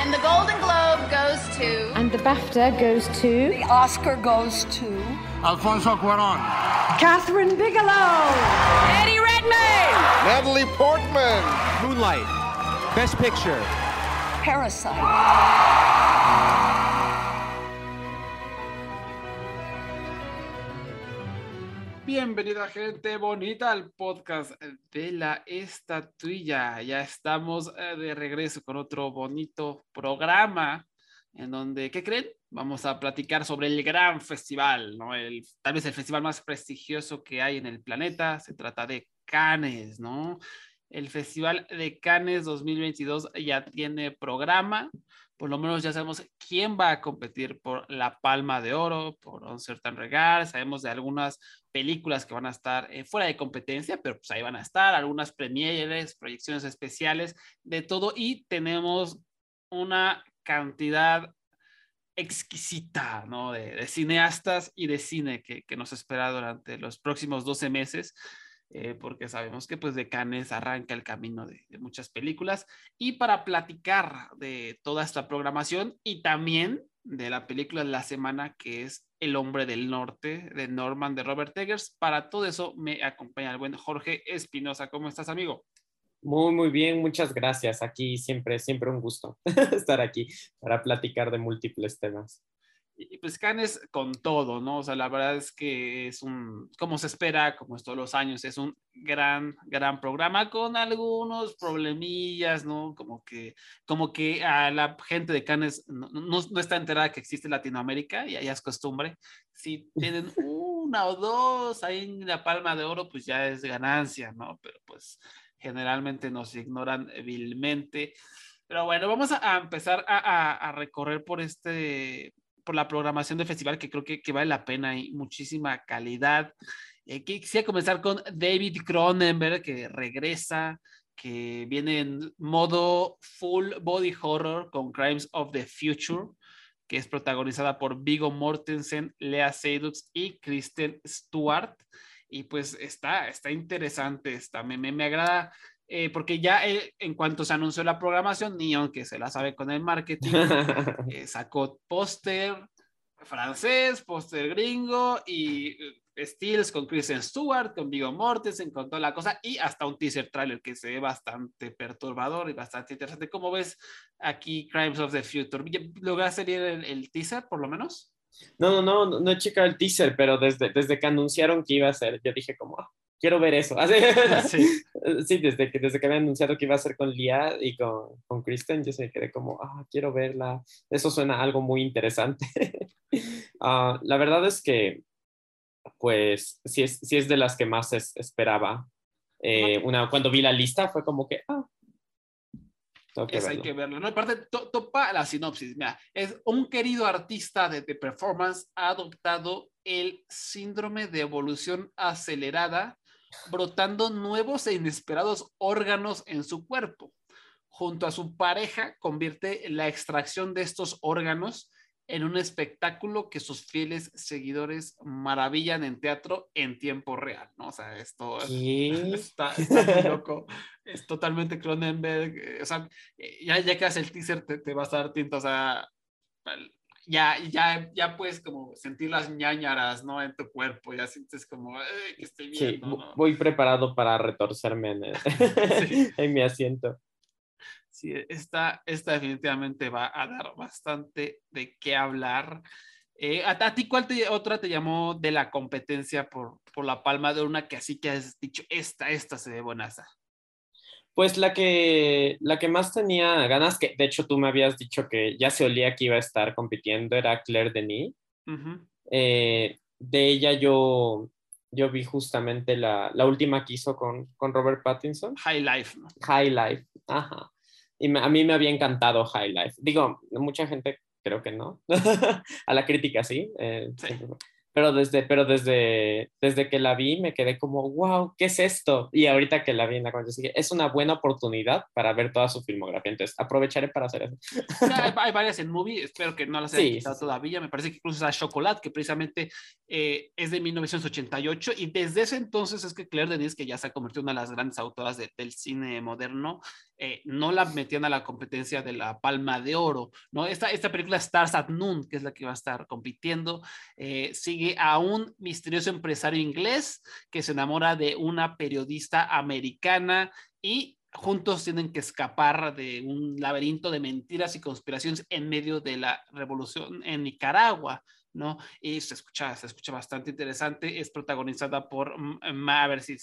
And the Golden Globe goes to. And the BAFTA goes to. The Oscar goes to. Alfonso Cuaron. Catherine Bigelow. Eddie Redmayne. Natalie Portman. Moonlight. Best Picture. Parasite. Bienvenida gente bonita al podcast de la estatuilla. Ya estamos eh, de regreso con otro bonito programa en donde, ¿qué creen? Vamos a platicar sobre el gran festival, ¿no? El, tal vez el festival más prestigioso que hay en el planeta. Se trata de Cannes, ¿no? El Festival de Cannes 2022 ya tiene programa. Por lo menos ya sabemos quién va a competir por la Palma de Oro, por Un Certain Regard. Sabemos de algunas películas que van a estar eh, fuera de competencia, pero pues ahí van a estar. Algunas premieres, proyecciones especiales, de todo. Y tenemos una cantidad exquisita, ¿no? De, cineastas y de cine que, que, nos espera durante los próximos 12 meses, eh, porque sabemos que pues de Cannes arranca el camino de, de, muchas películas. Y para platicar de toda esta programación y también de la película de la semana que es El hombre del norte de Norman de Robert Eggers, para todo eso me acompaña el buen Jorge Espinosa. ¿Cómo estás, amigo? Muy, muy bien, muchas gracias. Aquí siempre, siempre un gusto estar aquí para platicar de múltiples temas. Y pues Cannes con todo, ¿no? O sea, la verdad es que es un, como se espera, como es todos los años, es un gran, gran programa con algunos problemillas, ¿no? Como que, como que a la gente de Cannes no, no, no está enterada que existe Latinoamérica y allá es costumbre. Si tienen una o dos ahí en la palma de oro, pues ya es ganancia, ¿no? Pero pues generalmente nos ignoran vilmente. Pero bueno, vamos a, empezar a, a, a, recorrer por este, por la programación del festival, que creo que, que vale la pena y muchísima calidad. Eh, quisiera comenzar con David Cronenberg, que regresa, que viene en modo full body horror con Crimes of the Future, que es protagonizada por Vigo Mortensen, Lea Seydoux y Kristen Stewart y pues está, está interesante, está, me, me, me agrada, eh, porque ya eh, en cuanto se anunció la programación, Neon, que se la sabe con el marketing, eh, sacó póster francés, póster gringo y Steels con Kristen Stewart, con Vigo Mortensen, con toda la cosa, y hasta un teaser trailer que se ve bastante perturbador y bastante interesante. ¿Cómo ves aquí Crimes of the Future? ¿Lograste leer el, el teaser, por lo menos? No, no, no, no he checado el teaser, pero desde, desde que anunciaron que iba a ser, yo dije como, oh, quiero ver eso. Así, sí. sí, desde que, desde que habían anunciado que iba a ser con Lia y con, con Kristen, yo se quedé como, ah, quiero verla. Eso suena algo muy interesante. uh, la verdad es que, pues, sí es, sí es de las que más es, esperaba. Eh, una, cuando vi la lista fue como que, ah, que es, hay que verlo, ¿no? Aparte, to, topa la sinopsis. Mira, es un querido artista de, de, performance ha adoptado el síndrome de evolución acelerada, brotando nuevos e inesperados órganos en su cuerpo. Junto a su pareja, convierte la extracción de estos órganos en un espectáculo que sus fieles seguidores maravillan en teatro en tiempo real, ¿no? O sea, esto está, está, loco, es totalmente Cronenberg, eh, o sea, ya, ya que haces el teaser te, te, vas a dar tinta, o sea, ya, ya, ya puedes como sentir las ñañaras, ¿no? En tu cuerpo, ya sientes como, que estoy viendo, sí, ¿no? voy preparado para retorcerme en, el, sí. en mi asiento sí, esta, esta definitivamente va a dar bastante de qué hablar. Eh, ¿a, ¿a, ti cuál te, otra te llamó de la competencia por, por la palma de una que así que has dicho, esta, esta se ve buenaza? Pues la que, la que más tenía ganas, que de hecho tú me habías dicho que ya se olía que iba a estar compitiendo, era Claire Denis. Uh -huh. eh, de ella yo, yo vi justamente la, la última que hizo con, con Robert Pattinson. High Life. High Life, ajá. Y me, a mí me había encantado High Life. Digo, mucha gente creo que no. a la crítica sí. Eh, sí. Pero desde, pero desde, desde que la vi me quedé como, wow, ¿qué es esto? Y ahorita que la vi en la cuenta, es una buena oportunidad para ver toda su filmografía, entonces aprovecharé para hacer eso. hay, varias en movie, espero que no las haya quitado todavía, me parece que incluso esa Chocolate, que precisamente eh, es de 1988, y desde ese entonces es que Claire Denis, que ya se ha convertido en una de las grandes autoras del cine moderno, eh, no la metían a la competencia de la Palma de Oro, ¿no? Esta, esta película Stars at Noon, que es la que va a estar compitiendo, eh, sigue a un misterioso empresario inglés que se enamora de una periodista americana y juntos tienen que escapar de un laberinto de mentiras y conspiraciones en medio de la revolución en Nicaragua. ¿no? Y se escucha, se escucha bastante interesante. Es protagonizada por, a ver si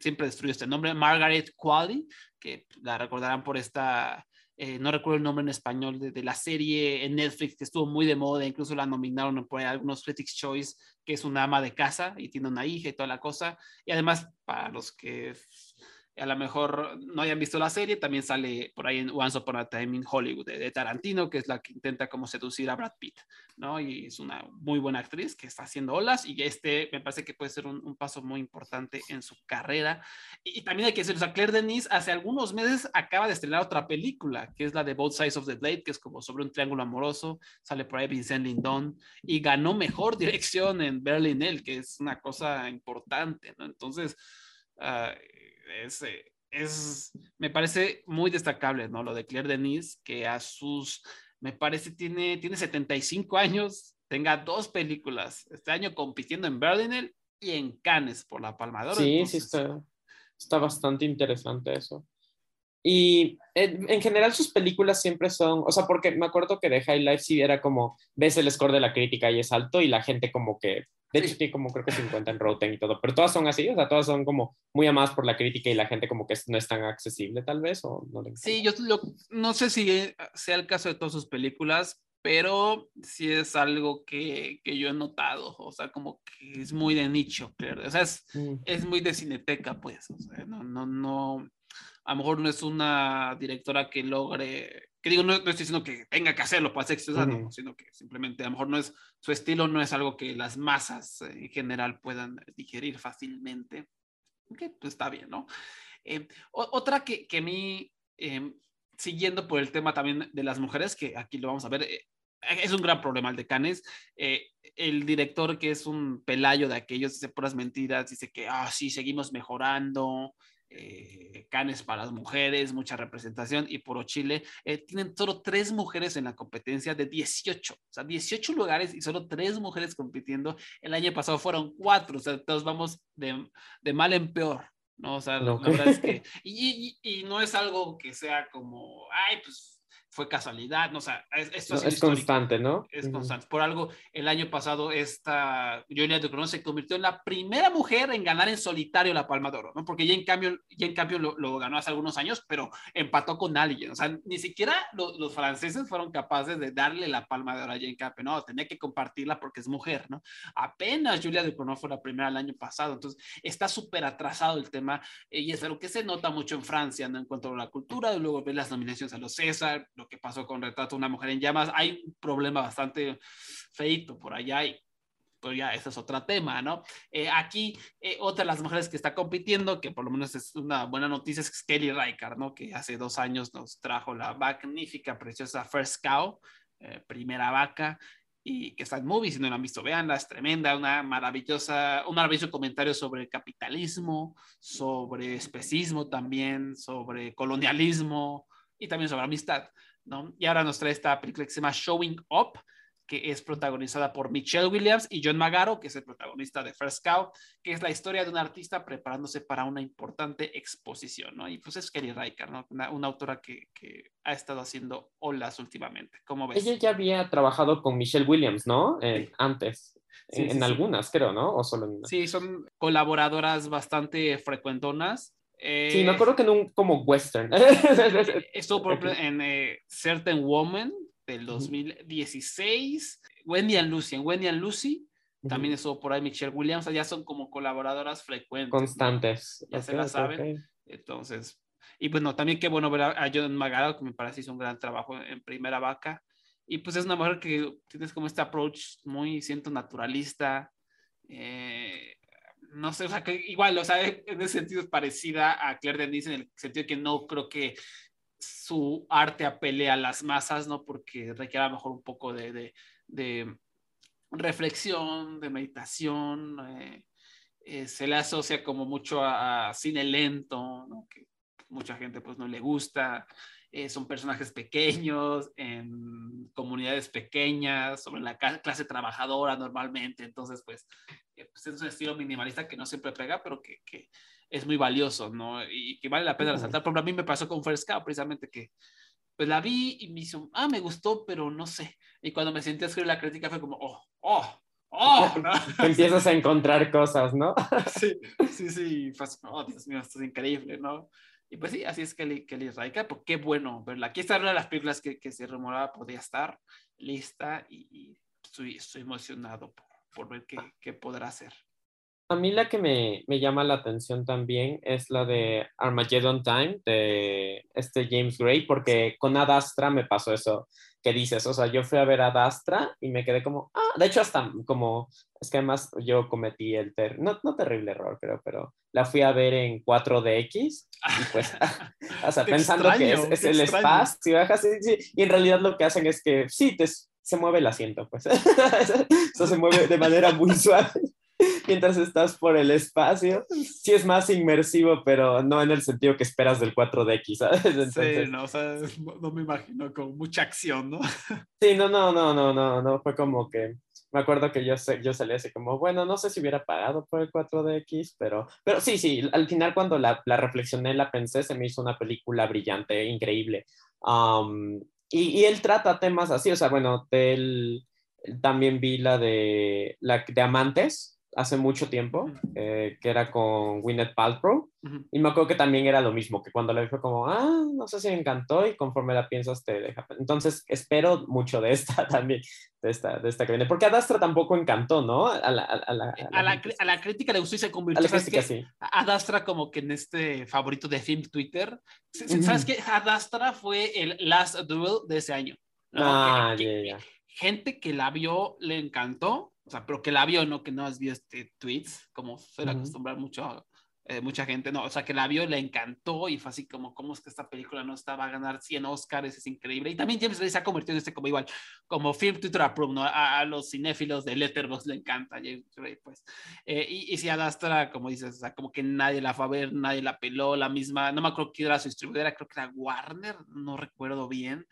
siempre destruyo este nombre, Margaret Qualley, que la recordarán por esta, eh, no recuerdo el nombre en español, de, la serie en Netflix que estuvo muy de moda, incluso la nominaron por algunos Critics Choice, que es una ama de casa y tiene una hija y toda la cosa. Y además, para los que a lo mejor no hayan visto la serie, también sale por ahí en Once Upon a Time in Hollywood de, Tarantino, que es la que intenta como seducir a Brad Pitt, ¿no? Y es una muy buena actriz que está haciendo olas y este me parece que puede ser un, paso muy importante en su carrera. Y, también hay que decir, o sea, Claire Denis hace algunos meses acaba de estrenar otra película, que es la de Both Sides of the Blade, que es como sobre un triángulo amoroso, sale por ahí Vincent Lindon y ganó mejor dirección en Berlin, que es una cosa importante, ¿no? Entonces... Uh, es, es, me parece muy destacable, ¿no? Lo de Claire Denis, que a sus, me parece, tiene, tiene 75 años, tenga dos películas, este año compitiendo en Berlinel y en Cannes por la Palma de Oro. Sí, sí, está, está bastante interesante eso. Y en, general sus películas siempre son, o sea, porque me acuerdo que de High Life sí era como, ves el score de la crítica y es alto y la gente como que, de hecho tiene como creo que 50 en Rotten y todo, pero todas son así, o sea, todas son como muy amadas por la crítica y la gente como que no es tan accesible tal vez, o no Sí, yo no sé si sea el caso de todas sus películas, pero sí es algo que, que, yo he notado, o sea, como que es muy de nicho, o sea, es, mm. es muy de cineteca, pues, o sea, no, no, no, a lo mejor no es una directora que logre, que digo, no, estoy diciendo que tenga que hacerlo para ser exitosa, sino que simplemente a lo mejor no es, su estilo no es algo que las masas eh, en general puedan digerir fácilmente. Ok, pues está bien, ¿no? Eh, otra que, que a mí, em, siguiendo por el tema también de las mujeres, que aquí lo vamos a ver, eh, es un gran problema el de Canes. el director, que es un pelayo de aquellos, dice puras mentiras, dice que, ah, sí, seguimos mejorando, eh, canes para las mujeres, mucha representación y por Chile eh, tienen solo tres mujeres en la competencia de 18, o sea, 18 lugares y solo tres mujeres compitiendo. El año pasado fueron cuatro, o sea, todos vamos de, de mal en peor. ¿no? O sea, la verdad es que, y, y, y, no es algo que sea como, ay, pues fue casualidad, no, o sea, esto es constante, ¿no? Es constante. Por algo, el año pasado esta Julia Ducournau se convirtió en la primera mujer en ganar en solitario la Palma de Oro, ¿no? Porque ya en cambio, ya en cambio lo, ganó hace algunos años, pero empató con alguien, o sea, ni siquiera los franceses fueron capaces de darle la Palma de Oro a Jane Campion, no, tenía que compartirla porque es mujer, ¿no? Apenas Julia Ducournau fue la primera el año pasado, entonces está súper atrasado el tema eh, y es algo que se nota mucho en Francia, ¿no? En cuanto a la cultura, luego ver las nominaciones a los César, que pasó con Retrato una mujer en llamas, hay un problema bastante feito por allá y pues ya, ese es otro tema, ¿no? Eh, aquí, eh, otra de las mujeres que está compitiendo, que por lo menos es una buena noticia, es Kelly Reichardt, ¿no? Que hace dos años nos trajo la magnífica, preciosa First Cow, eh, primera vaca, y que está en movie, si no la han visto, veanla, es tremenda, una maravillosa, un maravilloso comentario sobre capitalismo, sobre especismo también, sobre colonialismo y también sobre amistad. Y ahora nos trae esta película que se llama Showing Up, que es protagonizada por Michelle Williams y John Magaro, que es el protagonista de First Cow, que es la historia de un artista preparándose para una importante exposición, ¿no? Y pues es Kelly Reichardt, ¿no? Una, autora que, que, ha estado haciendo olas últimamente. ¿Cómo ves? Ella ya había trabajado con Michelle Williams, ¿no? Eh, antes. en, algunas, creo, ¿no? O solo en... Sí, son colaboradoras bastante frecuentonas sí, me acuerdo que en un como western. Estuvo por ejemplo en eh, Certain Woman del 2016. Wendy and Lucy. En Wendy and Lucy también estuvo por ahí Michelle Williams. Ya son como colaboradoras frecuentes. Constantes. Ya se la saben. Entonces, y bueno, también qué bueno ver a, John Magaro, que me parece hizo un gran trabajo en Primera Vaca. Y pues es una mujer que tienes como este approach muy, siento, naturalista, Eh, no sé, o sea, que igual, o sea, en ese sentido es parecida a Claire Denis en el sentido de que no creo que su arte apele a las masas, ¿no? Porque requiere a lo mejor un poco de, de, reflexión, de meditación. Eh, eh, se le asocia como mucho a, cine lento, que mucha gente pues no le gusta. Eh, son personajes pequeños, en comunidades pequeñas, sobre la clase trabajadora normalmente. Entonces, pues, pues, es un estilo minimalista que no siempre pega, pero que, que es muy valioso, ¿no? Y que vale la pena resaltar. Por ejemplo, a mí me pasó con First Cow, precisamente que pues la vi y me hizo, ah, me gustó, pero no sé. Y cuando me senté a escribir la crítica fue como, oh, oh, oh. ¿no? Empiezas a encontrar cosas, ¿no? sí, sí, sí. Pues, oh, Dios mío, esto es increíble, ¿no? Y pues sí, así es Kelly, Kelly Raika, pues qué bueno verla. Aquí está una de las películas que, que se rumoraba podía estar lista y, y estoy, estoy emocionado por, por ver qué, qué podrá hacer. A mí la que me, me, llama la atención también es la de Armageddon Time de este James Gray, porque con Adastra me pasó eso que dices, o sea, yo fui a ver Adastra y me quedé como, ah, de hecho hasta como, es que además yo cometí el, ter no, no terrible error, creo, pero la fui a ver en 4DX y pues, o sea, pensando que es, es el espacio, y en realidad lo que hacen es que sí, te, se mueve el asiento, pues, eso se mueve de manera muy suave mientras estás por el espacio. Sí es más inmersivo, pero no en el sentido que esperas del 4DX, ¿sabes? sí, no, o sea, no me imagino con mucha acción, ¿no? Sí, no, no, no, no, no, no, fue como que me acuerdo que yo, yo salí así como, bueno, no sé si hubiera pagado por el 4DX, pero, pero sí, sí, al final cuando la, la reflexioné, la pensé, se me hizo una película brillante, increíble. Um, y, y, él trata temas así, o sea, bueno, él, también vi la de, la de Amantes, hace mucho tiempo, eh, que era con Gwyneth Paltrow, y me acuerdo que también era lo mismo, que cuando la vi fue como, ah, no sé si me encantó, y conforme la piensas te deja. Entonces, espero mucho de esta también, de esta, de esta que viene, porque Adastra tampoco encantó, ¿no? A la, a la, a la, a la crítica le gustó y se convirtió, ¿sabes qué? Sí. Adastra como que en este favorito de film Twitter, ¿sabes qué? Adastra fue el last duel de ese año. Ah, ya, ya. Gente que la vio le encantó, o sea, pero que la vio, no que no has visto este tweets, como suele acostumbrar mucho eh, mucha gente, no, o sea, que la vio, le encantó y fue así como, ¿cómo es que esta película no estaba a ganar 100 Oscars? Es increíble. Y también James Gray se ha convertido en este como igual, como film Twitter approved, ¿no? A, los cinéfilos de Letterboxd le encanta James Gray, pues. Eh, y, y si Adastra, como dices, o sea, como que nadie la fue a ver, nadie la peló, la misma, no me acuerdo quién era su distribuidora, creo que era Warner, no recuerdo bien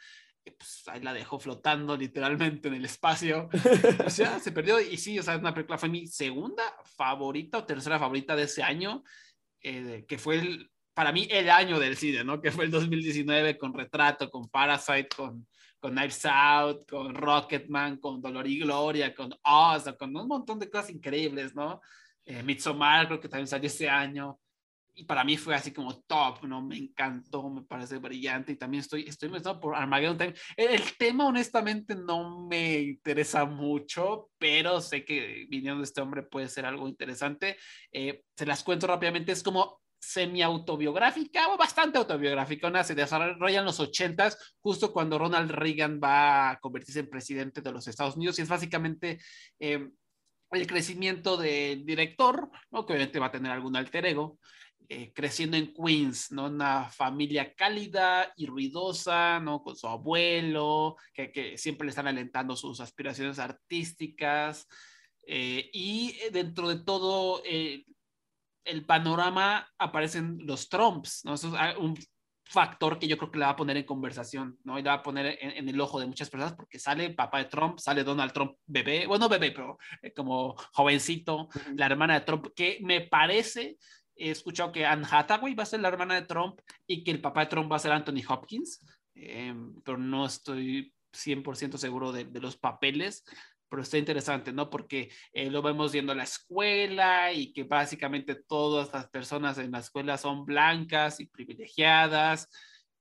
pues ahí la dejó flotando literalmente en el espacio. O sea, se perdió. Y sí, o sea, una película fue mi segunda favorita o tercera favorita de ese año, eh, que fue el, para mí el año del cine, ¿no? Que fue el 2019 con Retrato, con Parasite, con, con Knives Out, con Rocketman, con Dolor y Gloria, con Oz, con un montón de cosas increíbles, ¿no? Eh, Midsommar creo que también salió ese año y para mí fue así como top, ¿no? Me encantó, me parece brillante y también estoy, estoy emocionado por Armageddon Time. El, tema honestamente no me interesa mucho, pero sé que viniendo de este hombre puede ser algo interesante. Eh, se las cuento rápidamente, es como semi-autobiográfica o bastante autobiográfica. Una se desarrolla en los ochentas, justo cuando Ronald Reagan va a convertirse en presidente de los Estados Unidos y es básicamente... Eh, el crecimiento del director, ¿no? que obviamente va a tener algún alter ego, eh, creciendo en Queens, ¿no? Una familia cálida y ruidosa, ¿no? Con su abuelo, que, que siempre le están alentando sus aspiraciones artísticas. Eh, y dentro de todo eh, el panorama aparecen los Trumps, ¿no? Eso es ah, un factor que yo creo que le va a poner en conversación, ¿no? Y le va a poner en, el ojo de muchas personas porque sale papá de Trump, sale Donald Trump bebé, bueno, bebé, pero como jovencito, la hermana de Trump, que me parece he escuchado que Anne Hathaway va a ser la hermana de Trump y que el papá de Trump va a ser Anthony Hopkins, em, pero no estoy 100% seguro de, los papeles, pero está interesante, ¿no? Porque eh, lo vemos viendo en la escuela y que básicamente todas las personas en la escuela son blancas y privilegiadas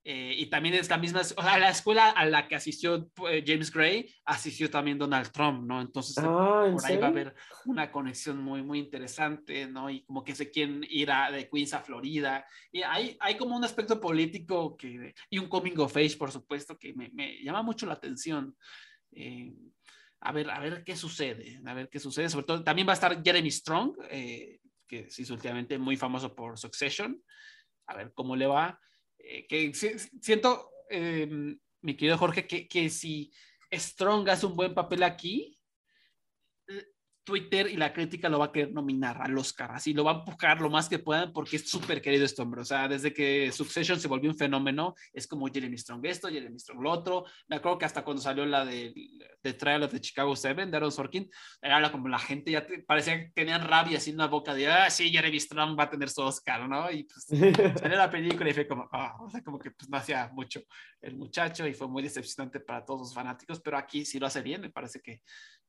eh, y también es la misma, o sea, la escuela a la que asistió eh, James Gray, asistió también Donald Trump, ¿no? Entonces, ah, por ahí va a haber una conexión muy, muy interesante, ¿no? Y como que se quieren ir a, de Queens a Florida. Y hay, hay como un aspecto político que, y un coming of age, por supuesto, que me, me llama mucho la atención. Eh, a ver, a ver qué sucede, a ver qué sucede. Sobre todo, también va a estar Jeremy Strong, eh, que sí es últimamente muy famoso por Succession. A ver cómo le va. Eh, que siento, em, mi querido Jorge, que, que si Strong hace un buen papel aquí, Twitter y la crítica lo va a querer nominar al Oscar, así lo va a empujar lo más que puedan porque es súper querido este hombre, o sea, desde que Succession se volvió un fenómeno, es como Jeremy Strong esto, Jeremy Strong lo otro, me acuerdo que hasta cuando salió la de, de Trial of the Chicago Seven de Aaron Sorkin, era como la gente ya parecía que tenían rabia así en la boca de, ah, sí, Jeremy Strong va a tener su Oscar, ¿no? Y pues salió la película y fue como, ah, o sea, como que pues no hacía mucho el muchacho y fue muy decepcionante para todos los fanáticos, pero aquí sí lo hace bien, me parece que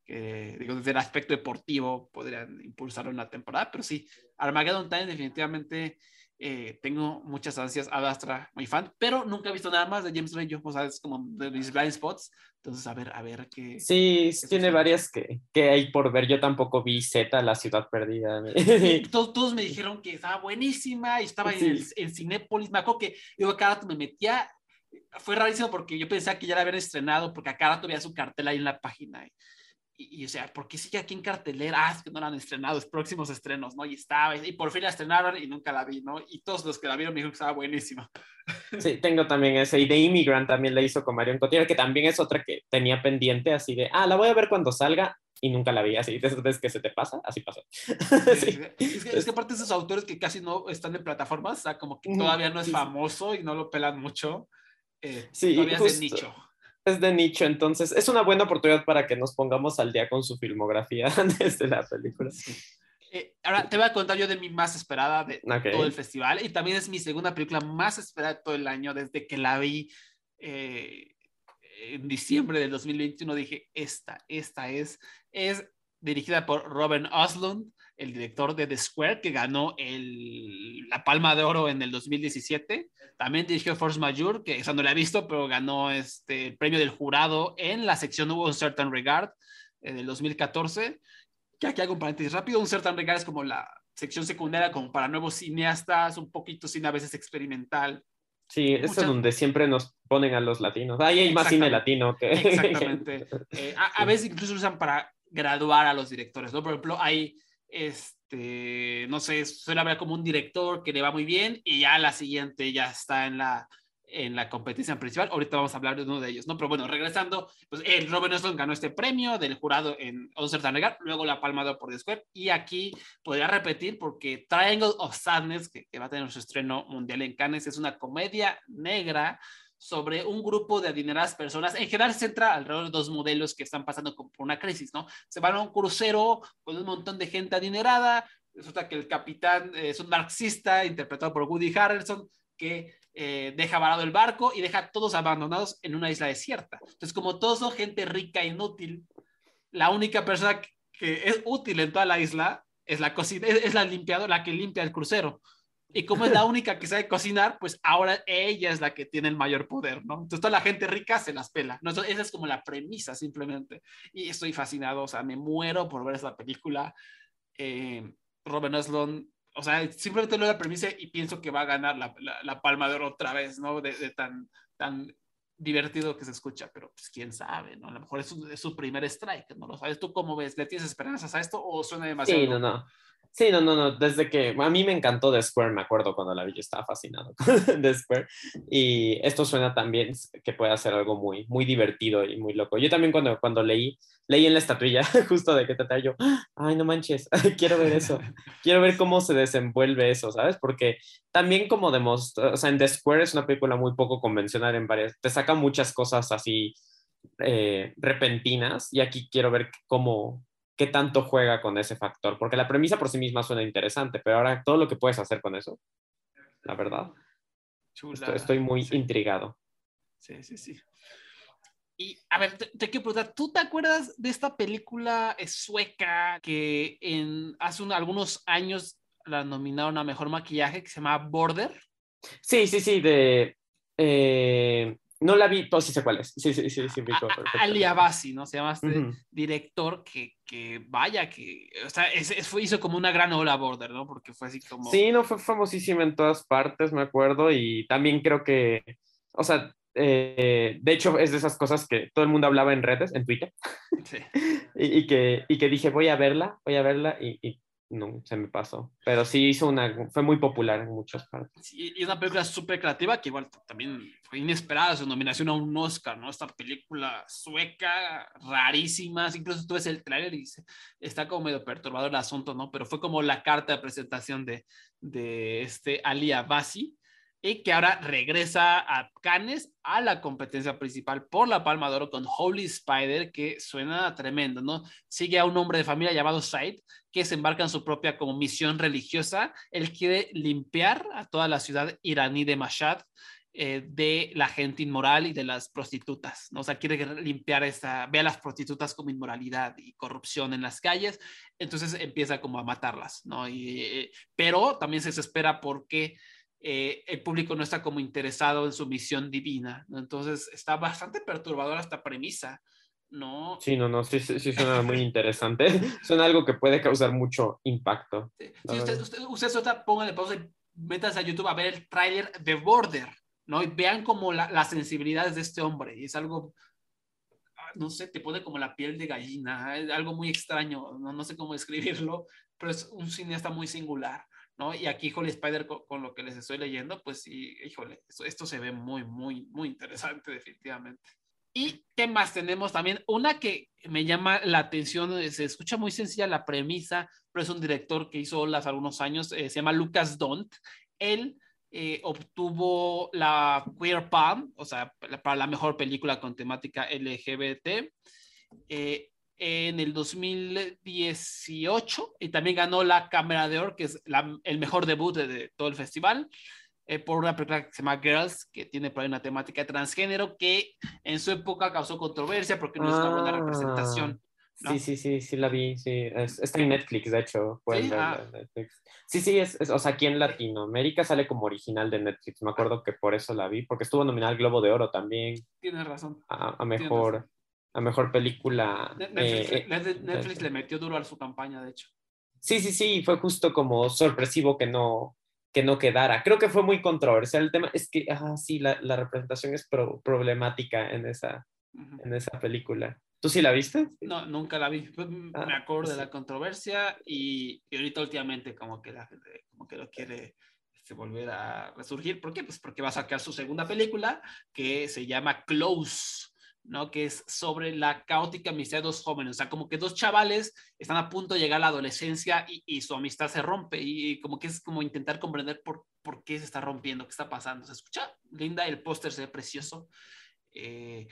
que digo, desde el aspecto deportivo podrían impulsar una temporada, pero sí, Armageddon Time definitivamente eh, tengo muchas ansias, Adastra, muy fan, pero nunca he visto nada más de James Ray, yo, o sea, es como de mis blind spots, entonces a ver, a ver qué... Sí, tiene varias que, que hay por ver, yo tampoco vi Z, La Ciudad Perdida. todos, todos, me dijeron que estaba buenísima y estaba en, el, en Cinépolis, me acuerdo que yo cada rato me metía, fue rarísimo porque yo pensaba que ya la habían estrenado, porque a cada rato veía su cartel ahí en la página. Y, o sea, ¿por qué sigue aquí en cartelera? Ah, es que no la han estrenado, es próximos estrenos, ¿no? Y estaba, y por fin la estrenaron y nunca la vi, ¿no? Y todos los que la vieron me dijeron que estaba buenísima. Sí, tengo también ese. Y The Immigrant también la hizo con Marion Cotillard, que también es otra que tenía pendiente, así de, ah, la voy a ver cuando salga, y nunca la vi, así, de esas veces que se te pasa, así pasó. sí. es, que, es, que, aparte esos autores que casi no están en plataformas, o sea, como que todavía no es famoso y no lo pelan mucho, eh, sí, todavía es de nicho es de nicho, entonces es una buena oportunidad para que nos pongamos al día con su filmografía desde la película. Eh, ahora te voy a contar yo de mi más esperada de todo el festival y también es mi segunda película más esperada de todo el año desde que la vi eh, en diciembre del 2021 dije esta, esta es, es dirigida por Robin Oslund, el director de The Square, que ganó el, la Palma de Oro en el 2017. También dirigió Force Majeure, que esa no la he visto, pero ganó este, el premio del jurado en la sección Hubo un Certain Regard en el 2014. Que aquí hago un paréntesis rápido. Un Certain Regard es como la sección secundaria como para nuevos cineastas, un poquito cine a veces experimental. Sí, es donde siempre nos ponen a los latinos. Ahí hay más cine latino que... Exactamente. Eh, a, a, veces incluso usan para graduar a los directores, ¿no? Por ejemplo, hay este, no sé, suele haber como un director que le va muy bien y ya la siguiente ya está en la, en la competencia principal. Ahorita vamos a hablar de uno de ellos, ¿no? Pero bueno, regresando, pues el Robin Osland ganó este premio del jurado en On Certain Regard, luego la Palma de por después y aquí podría repetir porque Triangle of Sadness, que, que va a tener su estreno mundial en Cannes, es una comedia negra sobre un grupo de adineradas personas. En general se centra alrededor de dos modelos que están pasando por una crisis, ¿no? Se van a un crucero con un montón de gente adinerada, resulta que el capitán es un marxista interpretado por Woody Harrelson que eh, deja varado el barco y deja a todos abandonados en una isla desierta. Entonces, como todos son gente rica e inútil, la única persona que es útil en toda la isla es la cocina, es la limpiadora, la que limpia el crucero. Y como es la única que sabe cocinar, pues ahora ella es la que tiene el mayor poder, ¿no? Entonces toda la gente rica se las pela. ¿no? esa es como la premisa simplemente. Y estoy fascinado, o sea, me muero por ver esa película. Eh, Robin Oslund, o sea, simplemente lo la premisa y pienso que va a ganar la, la, palma de oro otra vez, ¿no? De, tan, tan divertido que se escucha, pero pues quién sabe, ¿no? A lo mejor es su, es su primer strike, ¿no lo sabes? ¿Tú cómo ves? ¿Le tienes esperanzas a esto o suena demasiado? Sí, no, no. Sí, no, no, no, desde que a mí me encantó The Square, me acuerdo cuando la vi, yo estaba fascinado con The Square y esto suena también que puede hacer algo muy, muy divertido y muy loco. Yo también cuando, cuando leí, leí en la estatuilla justo de que te yo, ay, no manches, quiero ver eso, quiero ver cómo se desenvuelve eso, ¿sabes? Porque también como demostró, o sea, en The Square es una película muy poco convencional en varias, te saca muchas cosas así eh, repentinas y aquí quiero ver cómo qué tanto juega con ese factor, porque la premisa por sí misma suena interesante, pero ahora todo lo que puedes hacer con eso, la verdad, estoy, muy intrigado. Sí, sí, sí. Y a ver, te, quiero preguntar, ¿tú te acuerdas de esta película sueca que en, hace algunos años la nominaron a Mejor Maquillaje que se llama Border? Sí, sí, sí, de... Eh, no la vi, todos sí sé cuál es. Sí, sí, sí, sí. Ali Abasi, ¿no? Se llama este director que, que, vaya, que, o sea, hizo como una gran ola border, ¿no? Porque fue así como... Sí, no, fue famosísima en todas partes, me acuerdo, y también creo que, o sea, eh, de hecho, es de esas cosas que todo el mundo hablaba en redes, en Twitter, Sí. y, y que, y que dije, voy a verla, voy a verla, y, y no, se me pasó. Pero sí hizo una, fue muy popular en muchas partes. Sí, y una película súper creativa que igual también fue inesperada su nominación a un Oscar, ¿no? Esta película sueca, rarísima, incluso tú ves el tráiler y está como medio perturbador el asunto, ¿no? Pero fue como la carta de presentación de, de este Ali Abasi y que ahora regresa a Cannes a la competencia principal por la Palma de Oro con Holy Spider, que suena tremendo, ¿no? Sigue a un hombre de familia llamado Said, que se embarca en su propia como misión religiosa. Él quiere limpiar a toda la ciudad iraní de Mashhad eh, de la gente inmoral y de las prostitutas, ¿no? O sea, quiere limpiar esta, ve a las prostitutas como inmoralidad y corrupción en las calles, entonces empieza como a matarlas, ¿no? Y, eh, pero también se desespera porque eh, el público no está como interesado en su misión divina, ¿no? Entonces está bastante perturbadora esta premisa, ¿no? Sí, no, no, sí, sí, sí suena muy interesante. Suena algo que puede causar mucho impacto. Sí, si usted, usted, usted suelta, póngale pausa y métanse a YouTube a ver el tráiler de Border, ¿no? Y vean como la- las sensibilidades de este hombre. Y es algo, ah, no sé, te pone como la piel de gallina, es algo muy extraño, no, no sé cómo describirlo, pero es un cineasta muy singular, ¿no? Y aquí, híjole, Spider, con, con lo que les estoy leyendo, pues sí, híjole, esto, esto se ve muy, muy, muy interesante, definitivamente. ¿Y qué más tenemos también? Una que me llama la atención, eh, se escucha muy sencilla la premisa, pero es un director que hizo Olas algunos años, eh, se llama Lucas Dont. Él eh, obtuvo la Queer Palm, o sea, para la mejor película con temática LGBT, eh, en el 2018 y también ganó la Cámara de Oro, que es la- el mejor debut de, de todo el festival, eh, por una película que se llama Girls, que tiene por ahí una temática transgénero que en su época causó controversia porque no es una buena Ah. representación. ¿no? Sí, sí, sí, sí la vi, sí. Es- está en Netflix, de hecho. Sí, ah. Netflix. Sí, sí, es, es- o sea, aquí en Latinoamérica sale como original de Netflix. Me acuerdo que por eso la vi, porque estuvo nominada al Globo de Oro también Tienes razón. a, a mejor, a mejor película. Ne- Netflix, eh, eh, Netflix- Netflix le metió duro a su campaña, de hecho. Sí, sí, sí, fue justo como sorpresivo que no, que no quedara. Creo que fue muy controversial el tema. Es que, ah, sí, la, la representación es pro- problemática en esa, en esa película. ¿Tú sí la viste? No, nunca la vi. Pues, m- Ah, me acuerdo de la controversia y, y ahorita últimamente como que la como que lo quiere este, volver a resurgir. ¿Por qué? Pues porque va a sacar su segunda película que se llama Close, ¿no? Que es sobre la caótica amistad de dos jóvenes. O sea, como que dos chavales están a punto de llegar a la adolescencia y, y su amistad se rompe y, como que es como intentar comprender por, por qué se está rompiendo, qué está pasando. ¿Se escucha? Linda, el póster se ve precioso. Eh,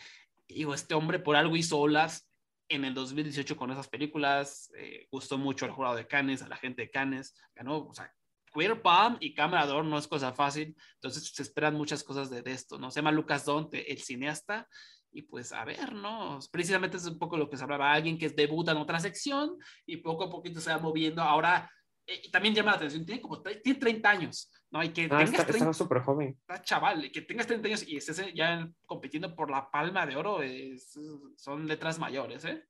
digo, este hombre por algo hizo olas en el 2018 con esas películas, eh, gustó mucho al jurado de Cannes, a la gente de Cannes, ganó, o sea, Queer Palm y Cámara no es cosa fácil, entonces se esperan muchas cosas de, esto, ¿no? Se llama Lucas Donte, el cineasta, y pues a ver, ¿no? Precisamente es un poco lo que se hablaba, alguien que debuta en otra sección y poco a poquito se va moviendo, ahora eh, también llama la atención, tiene como tiene 30 años, ¿no? Y que Ah, tengas está- 30 estaba súper joven. está chaval, que tengas 30 años y estés ya compitiendo por la palma de oro, es- son letras mayores, ¿eh?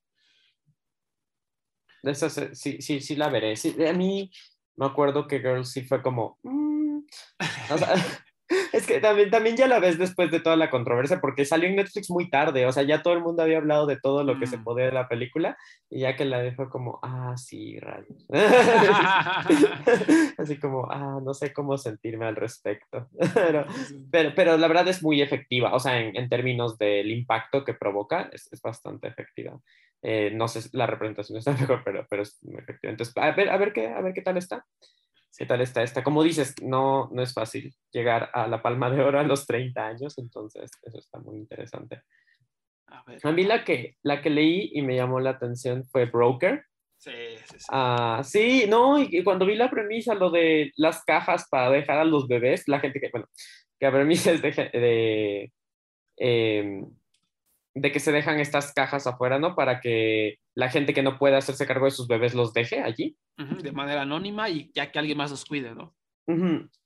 De esas, eh, sí, sí, sí la veré. Sí, a mí me acuerdo que Girls sí fue como... mm, o sea, es que también, también ya la ves después de toda la controversia, porque salió en Netflix muy tarde, o sea, ya todo el mundo había hablado de todo lo que se Mm. podía de la película, y ya que la fue como, ah, sí, rayos. Así como, ah, no sé cómo sentirme al respecto. Pero, pero, pero la verdad es muy efectiva, o sea, en, en términos del impacto que provoca, es, es bastante efectiva. Eh, no sé, la representación está mejor, pero, pero es muy efectiva. Entonces, a ver, a ver, qué, a ver qué tal está. ¿Qué tal está esta? Como dices, no, no es fácil llegar a la palma de oro a los 30 años, entonces eso está muy interesante. A ver, A mí la que, la que leí y me llamó la atención fue Broker. sí, sí, sí. Ah, sí, no, y, cuando vi la premisa, lo de las cajas para dejar a los bebés, la gente que, bueno, que la premisa es de, de, em, de que se dejan estas cajas afuera, ¿no? Para que la gente que no puede hacerse cargo de sus bebés los deje allí. De manera anónima y ya que alguien más los cuide, ¿no?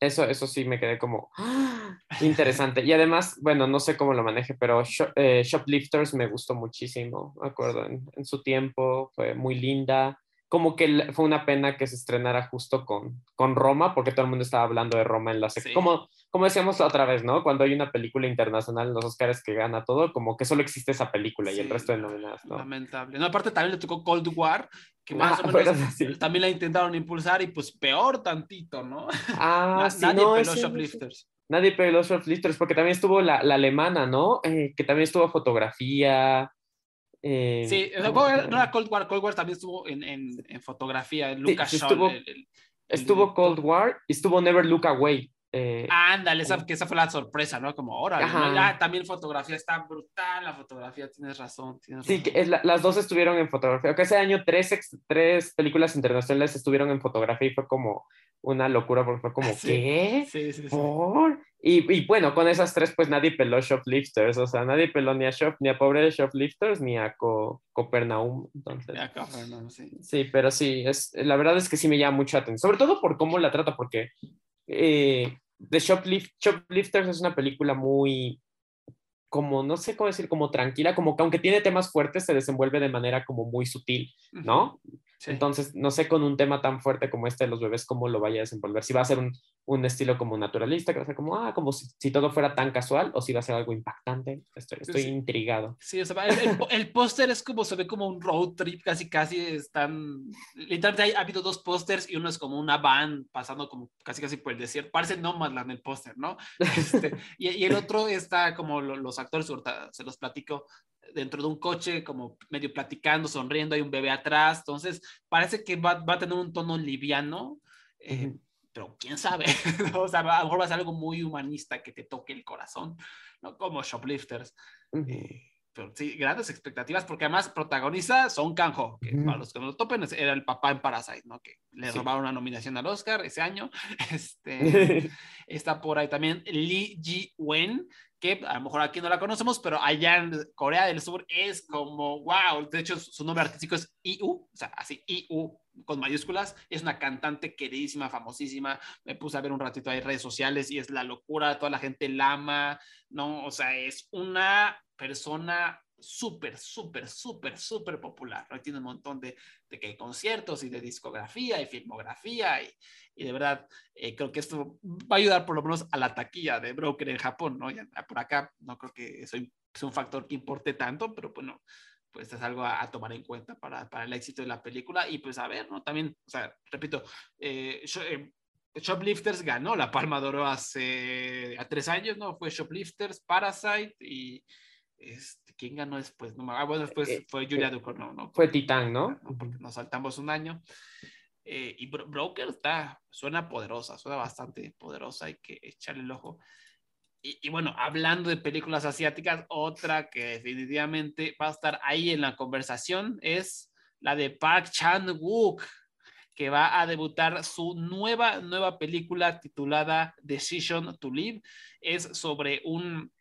Eso, eso sí me quedé como ¡ah! interesante. Y además, bueno, no sé cómo lo maneje, pero eh, Shoplifters me gustó muchísimo, me acuerdo, en, en su tiempo, fue muy linda. Como que fue una pena que se estrenara justo con, con Roma, porque todo el mundo estaba hablando de Roma en la Sí. Como, como decíamos otra vez, ¿no? Cuando hay una película internacional en los Oscars que gana todo, como que solo existe esa película y el Sí. resto de nominadas, ¿no? Lamentable. No, aparte también le tocó Cold War, que más Ah, o menos sí. también la intentaron impulsar y pues peor tantito, ¿no? Ah, Na- sí, Nadie no, peló Shoplifters. Nadie peló Shoplifters, porque también estuvo la, la alemana, ¿no? Eh, que también estuvo fotografía. Eh, Sí, o sea, ¿cómo se no era Cold War, Cold War también estuvo en, en, en fotografía, Sí, Lucas sí estuvo- el- el- el Estuvo. Cold War y estuvo Never Look Away. eh, Ándale, esa, que esa fue la sorpresa, ¿no? Como ahora, ah, también fotografía está brutal, la fotografía, tienes razón. Tienes Sí, razón. que es la- las dos estuvieron en fotografía. Que ese año tres, tres películas internacionales estuvieron en fotografía y fue como una locura porque fue como, Sí. ¿qué? Sí, sí, sí. ¿Por? Y, y bueno, con esas tres, pues nadie peló Shoplifters. O sea, nadie peló ni a Shop, ni a pobre Shoplifters, ni a Co- Copernaum. Entonces, sí. sí, pero sí, es, la verdad es que sí me llama mucha atención. Sobre todo por cómo la trata, porque eh, The Shoplift, Shoplifters es una película muy, como, no sé cómo decir, como tranquila, como que aunque tiene temas fuertes, se desenvuelve de manera como muy sutil, ¿no? Sí. Entonces, no sé con un tema tan fuerte como este de los bebés, cómo lo vaya a desenvolver. Si va a ser un, un estilo como naturalista, que va a ser como, ah, como si, si todo fuera tan casual, o si va a ser algo impactante. Estoy, estoy sí. intrigado. Sí, o sea, el, el el póster es como, se ve como un road trip, casi, casi están, literalmente hay- ha habido dos pósters y uno es como una van pasando como casi, casi por el desierto, parece Nomadland el póster, ¿no? Este, y, y el otro está como lo- los actores, se los platico, dentro de un coche, como medio platicando, sonriendo, hay un bebé atrás, entonces parece que va, va a tener un tono liviano, eh, Ujú. pero quién sabe, o sea, a lo mejor va a ser algo muy humanista que te toque el corazón, ¿no? Como Shoplifters. Ujú. Eh, pero sí, grandes expectativas, porque además protagoniza Son Kang-ho, que para los que no lo topen, era el papá en Parasite, ¿no? Que le Sí. robaron una nominación al Oscar ese año. Este, está por ahí también Lee Ji-wen, que a lo mejor aquí no la conocemos, pero allá en Corea del Sur es como, wow, de hecho su nombre artístico es IU, o sea, así IU con mayúsculas, es una cantante queridísima, famosísima, me puse a ver un ratito ahí redes sociales y es la locura, toda la gente la ama, ¿no? O sea, es una persona súper, súper, súper, súper popular, ¿no? Tiene un montón de, de que conciertos y de discografía y filmografía y, y de verdad eh, creo que esto va a ayudar por lo menos a la taquilla de Broker en Japón, ¿no? Ya, por acá no creo que eso es un factor que importe tanto, pero bueno, pues es algo a, a tomar en cuenta para, para, el éxito de la película y pues a ver, ¿no? También, o sea, repito, eh, yo, eh, Shoplifters ganó la Palma de Oro hace a tres años, ¿no? Fue Shoplifters, Parasite y este, ¿quién ganó después? No, ah, bueno, después Eh, fue Julia Ducournau, ¿no? Fue Titán, ¿no? Porque nos saltamos un año. Eh, y Bro Broker está, suena poderosa, suena bastante poderosa, hay que echarle el ojo. Y, y, bueno, hablando de películas asiáticas, otra que definitivamente va a estar ahí en la conversación es la de Park Chan-wook, que va a debutar su nueva, nueva película titulada Decision to Live. Es sobre un,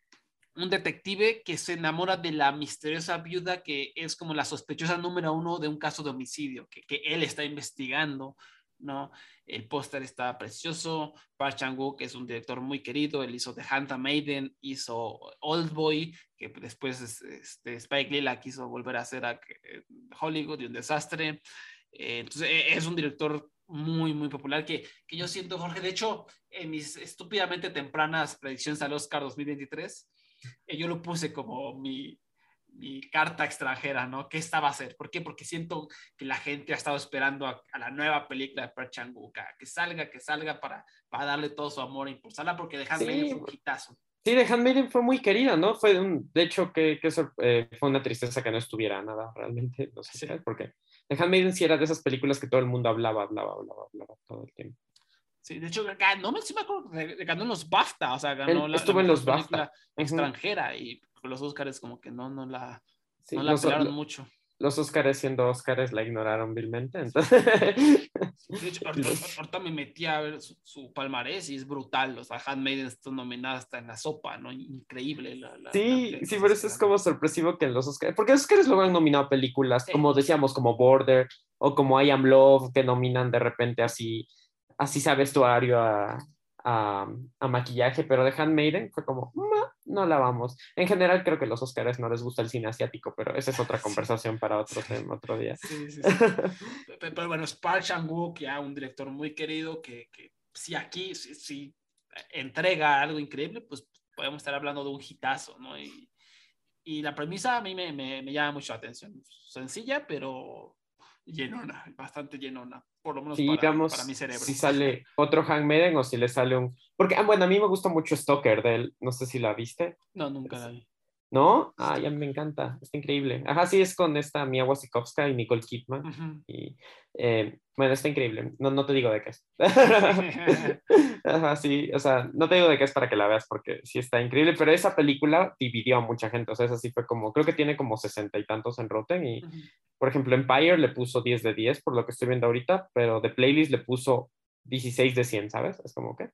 un detective que se enamora de la misteriosa viuda que es como la sospechosa número uno de un caso de homicidio que, que él está investigando, ¿no? El póster está precioso. Park Chan-wook es un director muy querido. Él hizo The Handmaiden, hizo Old Boy, que después este, Spike Lee la quiso volver a hacer a Hollywood y un desastre. Eh, entonces es un director muy, muy popular que, que yo siento, Jorge, de hecho, en mis estúpidamente tempranas predicciones al Oscar 2023, eh, yo lo puse como mi, mi carta extranjera, ¿no? ¿Qué esta va a ser? ¿Por qué? Porque siento que la gente ha estado esperando a, a la nueva película de Park Chan-wook, que salga, que salga para, para darle todo su amor e impulsarla, porque The Handmaiden sí. fue un hitazo. Sí, The Handmaiden fue muy querida, ¿no? Fue un, de hecho, que, que eh, fue una tristeza que no estuviera nada realmente, no sé sí. porque The Handmaiden sí era de esas películas que todo el mundo hablaba, hablaba, hablaba, hablaba todo el tiempo. Sí, de hecho, ganó, sí me acuerdo, ganó los BAFTA, o sea, ganó la, estuvo la en los BAFTA. extranjera uh -huh. y los Oscars como que no, no la, sí, no la los, pelaron mucho. Los Oscars siendo Oscars la ignoraron vilmente, entonces... De hecho, ahorita, ahorita, me metí a ver su, su, palmarés y es brutal. O sea, Handmaiden está nominada hasta en la sopa, ¿no? Increíble. La, la, sí, la sí, pero eso es como sorpresivo que en los Oscars. Porque los Oscars luego han nominado películas, sí. como decíamos, como Border o como I Am Love, que nominan de repente así, así sea vestuario a, a, a maquillaje, pero de Handmaiden fue como. no la vamos. En general creo que los Oscars no les gusta el cine asiático, pero esa es otra conversación para otro tema, otro día. Sí, sí, sí. pero, bueno, Park Chan-wook, ya un director muy querido que, que si aquí, si, si, entrega algo increíble, pues podemos estar hablando de un hitazo, ¿no? Y, y la premisa a mí me, me, me llama mucho la atención. Sencilla, pero llenona, bastante llenona, por lo menos para, para, mi cerebro. Si sale otro Hangmaiden o si le sale un... Porque, ah, bueno, a mí me gusta mucho Stoker de él, no sé si la viste. No, nunca la vi. ¿No? Ah, ya me encanta, está increíble. Ajá, sí, es con esta Mia Wasikowska y Nicole Kidman. Y eh, bueno, está increíble. No, no te digo de qué es. Ajá, sí, o sea, no te digo de qué es para que la veas porque sí está increíble, pero esa película dividió a mucha gente. O sea, esa sí fue como, creo que tiene como sesenta y tantos en Rotten. Y, por ejemplo, Empire le puso 10 de 10 por lo que estoy viendo ahorita, pero The Playlist le puso 16 de 100, ¿sabes? Es como que,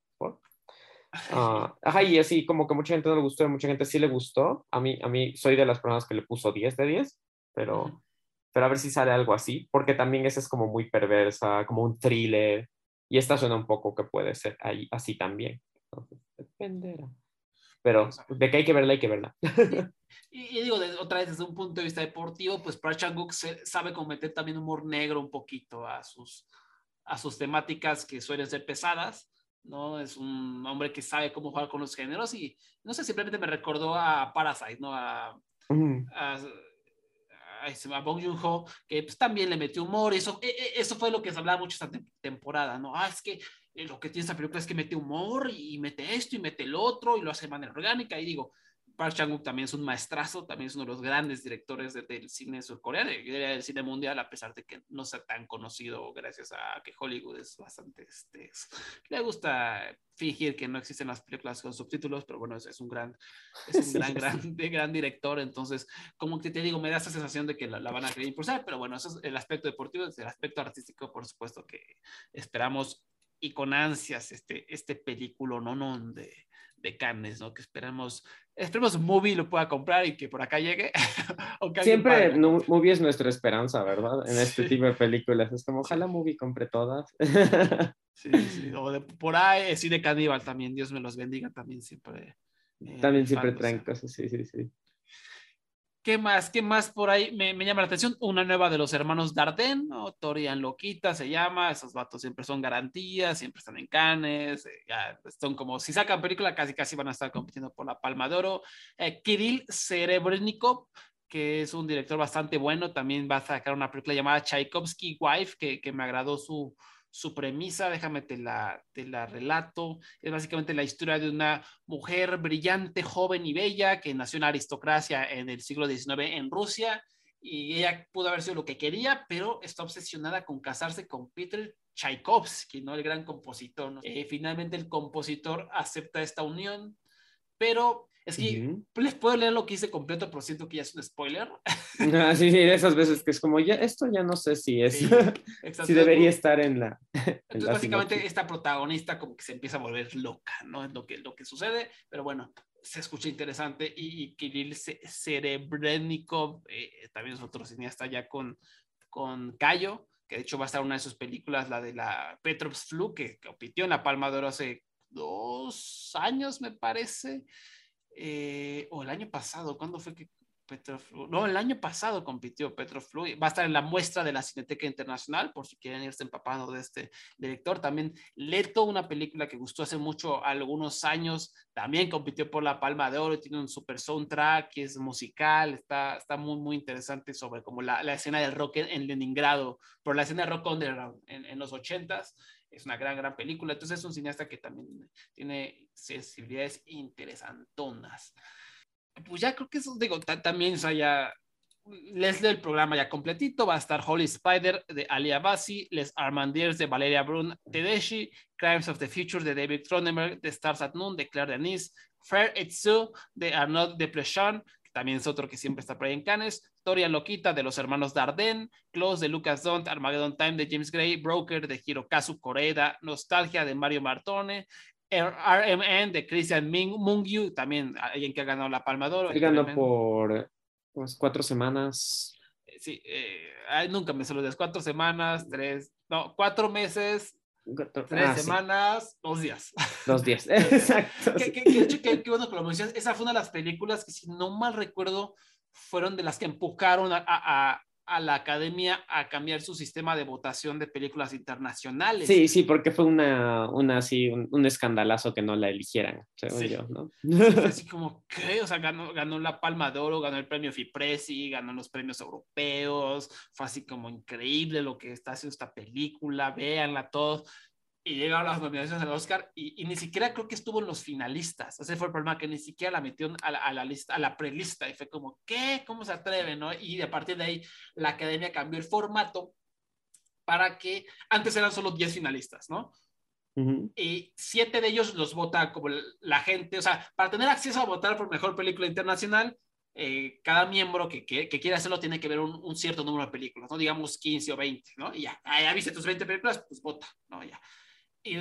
Ah, ajá, y así como que mucha gente no le gustó, mucha gente sí le gustó. A mí, a mí soy de las personas que le puso 10 de 10, pero, pero a ver si sale algo así, porque también esa es como muy perversa, como un thriller, y esta suena un poco que puede ser ahí, así también. Entonces, dependerá. Pero de que hay que verla, hay que verla. Y, digo, otra vez desde un punto de vista deportivo, pues Park Chan-wook sabe cometer también humor negro un poquito a sus, a sus temáticas que suelen ser pesadas ¿no? Es un hombre que sabe cómo jugar con los géneros y, no sé, simplemente me recordó a Parasite, ¿no? A, a, a, Bong Joon-ho, que pues, también le metió humor, eso, e, e, eso fue lo que se hablaba mucho esta temporada, ¿no? Ah, es que eh, lo que tiene esta película es que mete humor y mete esto y mete el otro y lo hace de manera orgánica y digo, Park Chan-wook también es un maestrazo, también es uno de los grandes directores del cine surcoreano, del cine mundial, a pesar de que no sea tan conocido gracias a que Hollywood es bastante, este, le gusta fingir que no existen las películas con subtítulos, pero bueno, es, un gran, es un gran, gran, gran director, entonces, como que te digo, me da esa sensación de que la, van a querer impulsar, pero bueno, eso es el aspecto deportivo, el aspecto artístico, por supuesto que esperamos y con ansias este, este película, ¿no? no de, Cannes, ¿no? Que esperamos, esperemos Movie lo pueda comprar y que por acá llegue. Siempre Movie es nuestra esperanza, ¿verdad? En este tipo de películas. Es como, ojalá Movie compre todas. sí, sí. O de, por ahí, sí, de Caníbal también, Dios me los bendiga, también siempre. Eh, también siempre traen cosas, sí, sí, sí. ¿Qué más? ¿Qué más por ahí me, llama la atención? Una nueva de los hermanos Dardenne, ¿no? Torian Loquita se llama. Esos vatos siempre son garantías, siempre están en canes. Eh, ya son como, si sacan película, casi casi van a estar compitiendo por la Palma de Oro. Eh, Kirill Serebrennikov, que es un director bastante bueno, también va a sacar una película llamada Tchaikovsky Wife, que, que me agradó su, su premisa, déjame te la, te la relato, es básicamente la historia de una mujer brillante, joven y bella que nació en la aristocracia en el siglo XIX en Rusia y ella pudo haber sido lo que quería, pero está obsesionada con casarse con Peter Tchaikovsky, ¿no? El gran compositor. Eh, finalmente el compositor acepta esta unión, pero es que les puedo leer lo que hice completo, pero siento que ya es un spoiler. Ah, sí, sí, esas veces que es como, ya, esto ya no sé si es, si debería estar en la... entonces, básicamente, esta protagonista como que se empieza a volver loca, ¿no? Es lo que, lo que sucede, pero bueno, se escucha interesante. Y, Kirill Serebrennikov, eh, también es otro cineasta ya con, con Cayo, que de hecho va a estar una de sus películas, la de la Petrov's Flu, que compitió en la Palma de Oro hace dos años, me parece. Eh, o el año pasado, ¿cuándo fue que Petroflu? No, el año pasado compitió Petroflu. Va a estar en la muestra de la Cineteca Internacional, por si quieren irse empapando de este director. También Leto, una película que gustó hace mucho, algunos años, también compitió por la Palma de Oro, tiene un super soundtrack, es musical, está, está muy, muy interesante sobre como la, la escena del rock en, Leningrado, por la escena de rock underground en, en los ochentas es una gran, gran película. Entonces es un cineasta que también tiene sensibilidades interesantonas. Pues ya creo que eso, digo, también, o sea, ya les leo el programa ya completito. Va a estar Holy Spider de Ali Abasi, Les Armandiers de Valeria Brun Tedeschi, Crimes of the Future de David Cronenberg, The Stars at Noon de Claire Denis, Fair Etsu de Arnaud de Plechon, que también es otro que siempre está por ahí en Cannes, Historia Loquita de los hermanos Dardenne, Close de Lucas Dont, Armageddon Time de James Gray, Broker de Hirokazu Koreeda, Nostalgia de Mario Martone, RMN de Christian Ming, Mungyu, también alguien que ha ganado la Palma de Oro. ganó por pues, cuatro semanas. Sí, eh, nunca me saludes, cuatro semanas, tres, no, cuatro meses, Tres Ah, sí, semanas, dos días. Dos días. Exacto. Qué- qué- qué bueno que lo mencionas. Esa fue una de las películas que, si no mal recuerdo, fueron de las que empujaron a, a- a- a la academia a cambiar su sistema de votación de películas internacionales. Sí, sí, porque fue una, una así, un, un escandalazo que no la eligieran, según Sí. yo, ¿no? Fue así como, ¿qué? O sea, ganó, ganó la Palma de Oro, ganó el premio FIPRESI, ganó los premios europeos. Fue así como increíble lo que está haciendo esta película. Véanla todos. Y llegaron las nominaciones al Oscar y, y ni siquiera creo que estuvo en los finalistas. Ese fue el problema, que ni siquiera la metieron a la, a la lista, a la prelista. Y fue como, ¿qué? ¿Cómo se atreve? ¿no? Y a partir de ahí, la academia cambió el formato para que antes eran solo 10 finalistas, ¿no? Ujú. y siete de ellos los vota como la gente, o sea, para tener acceso a votar por mejor película internacional, eh, cada miembro que, que, que quiera hacerlo tiene que ver un, un, cierto número de películas, ¿no? Digamos 15 o 20, ¿no? Y ya, ah, ya viste tus 20 películas, pues vota, ¿no? Ya. Y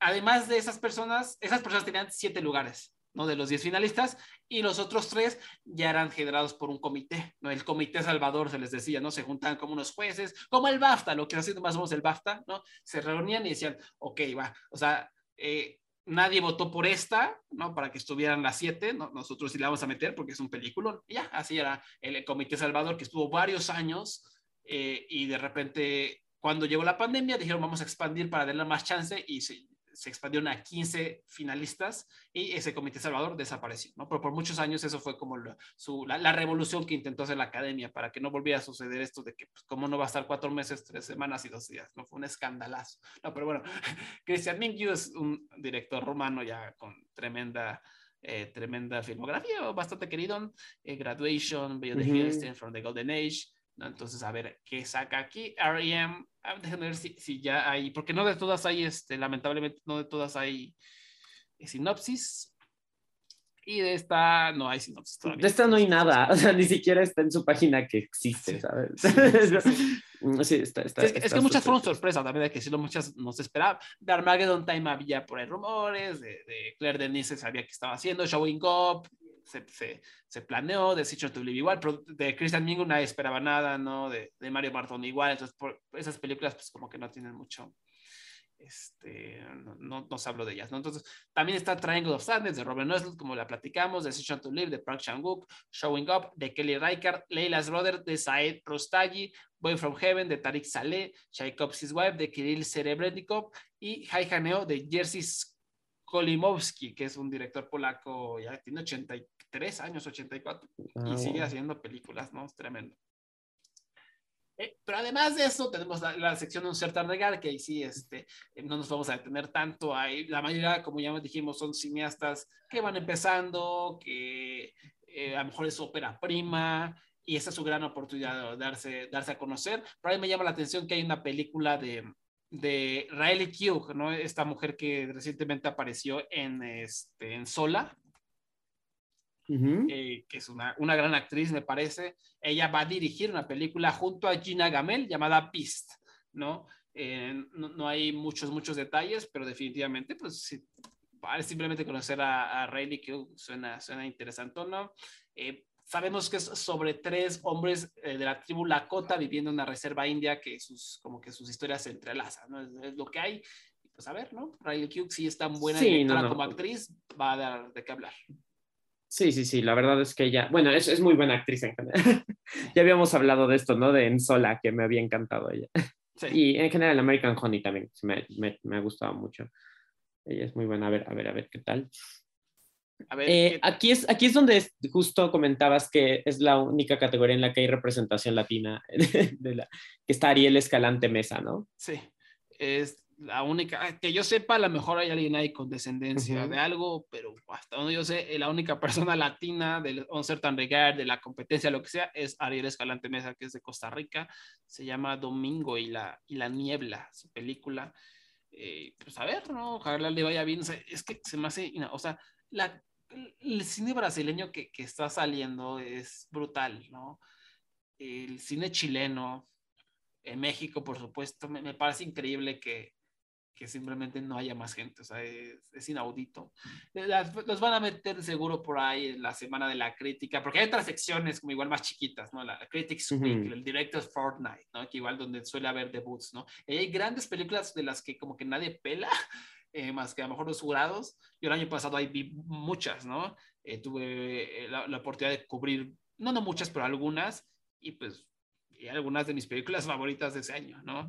además de esas personas, esas personas tenían siete lugares, ¿no? De los 10 finalistas, y los otros tres ya eran generados por un comité, ¿no? El comité Salvador se les decía, ¿no? Se juntaban como unos jueces, como el BAFTA, lo que haciendo más o menos el BAFTA, ¿no? Se reunían y decían, ok, va, o sea, eh, nadie votó por esta, ¿no? Para que estuvieran las siete, ¿no? Nosotros sí la vamos a meter porque es un película, y ya, así era el, el comité Salvador que estuvo varios años eh, y de repente cuando llegó la pandemia dijeron vamos a expandir para darle más chance y se, se expandieron a 15 finalistas y ese comité Salvador desapareció, ¿no? Pero por muchos años eso fue como la, su, la, la, revolución que intentó hacer la academia para que no volviera a suceder esto de que, pues, ¿cómo no va a estar cuatro meses, tres semanas y dos días? No fue un escandalazo. No, pero bueno, Christian Mingyu es un director romano ya con tremenda, eh, tremenda filmografía, bastante querido. Eh, Graduation, Beyond the Ujú. Hill, from the Golden Age. Entonces, a ver qué saca aquí. R.E.M. Déjenme ver si, si ya hay, porque no de todas hay, este, lamentablemente, no de todas hay eh, sinopsis. Y de esta no hay sinopsis todavía. De esta no hay nada, o sea, ni siquiera está en su página que existe, Sí. ¿sabes? Sí, sí, sí. Está, está, es, que, está es que muchas fueron sorpresas, también hay que decirlo, muchas no se esperaba. De Armageddon Time había por ahí rumores, de, de Claire Denis se sabía que estaba haciendo, Showing Up, se, se, se planeó, de Decision to Live igual, pero de Christian Mingo nadie esperaba nada, ¿no? De, de Mario Barton igual, entonces por esas películas pues como que no tienen mucho, este, no, no, no se habló de ellas, ¿no? Entonces también está Triangle of Sadness de Robert Nussel, como la platicamos, Decision to Live de Park Chan-wook, Showing Up de Kelly Reichardt, Leila's Brother de Saed Rostagi, Boy from Heaven de Tariq Saleh, Tchaikovsky's Wife de Kirill Serebrennikov y Hai Haneo de Jerzy Skolimowski, que es un director polaco, ya tiene 83 años, 84, Ah, y sigue wow. haciendo películas, ¿no? Es tremendo. Eh, pero además de eso, tenemos la, la sección de un certain regard, que ahí sí, este, no nos vamos a detener tanto. Ahí, la mayoría, como ya dijimos, son cineastas que van empezando, que eh, a lo mejor es ópera prima, y esa es su gran oportunidad de darse, darse a conocer. Pero ahí me llama la atención que hay una película de, de Riley Keough, ¿no? Esta mujer que recientemente apareció en, este, en Sola, eh, que es una, una gran actriz, me parece. Ella va a dirigir una película junto a Gina Gamel llamada Beast, ¿no? Eh, no, no hay muchos, muchos detalles, pero definitivamente, pues, sí, simplemente conocer a, a Riley que suena, suena interesante, ¿no? Eh, sabemos que es sobre tres hombres eh, de la tribu Lakota viviendo en una reserva india que sus, como que sus historias se entrelazan, ¿no? Es, es lo que hay. Y Pues a ver, ¿no? Riley Keough, si es tan buena Sí, directora no, no. como actriz, va a dar de qué hablar. Sí, sí, sí, la verdad es que ella, bueno, es, es muy buena actriz en general. ya habíamos hablado de esto, ¿no? De En Sola, que me había encantado ella. Sí. Y en general American Honey también, me, me, me ha gustado mucho. Ella es muy buena, a ver, a ver, a ver qué tal. A ver, Eh, ¿qué- aquí, es, aquí es donde es- justo comentabas que es la única categoría en la que hay representación latina, de la, que está Ariel Escalante Mesa, ¿no? Sí, es la única, ah, que yo sepa, a lo mejor hay alguien ahí con descendencia Ujú. de algo, pero hasta donde yo sé, eh, la única persona latina del On Certain Regard, de la competencia, lo que sea, es Ariel Escalante Mesa, que es de Costa Rica, se llama Domingo y la, y la Niebla, su película. Eh, pues a ver, ¿no? Ojalá le vaya bien. O sea, es que se me hace, o sea, la, el cine brasileño que, que está saliendo es brutal, ¿no? El cine chileno, en México, por supuesto, me, me parece increíble que, que simplemente no haya más gente, o sea, es, inaudito. los van a meter seguro por ahí en la semana de la crítica, porque hay otras secciones como igual más chiquitas, ¿no? La, Critics Week, el Director's Fortnite, ¿no? Que igual donde suele haber debuts, ¿no? Y hay grandes películas de las que como que nadie pela, eh, más que a lo mejor los jurados. Yo el año pasado ahí vi muchas, ¿no? Eh, tuve eh, la, la oportunidad de cubrir, no, no muchas, pero algunas, y pues y algunas de mis películas favoritas de ese año, ¿no?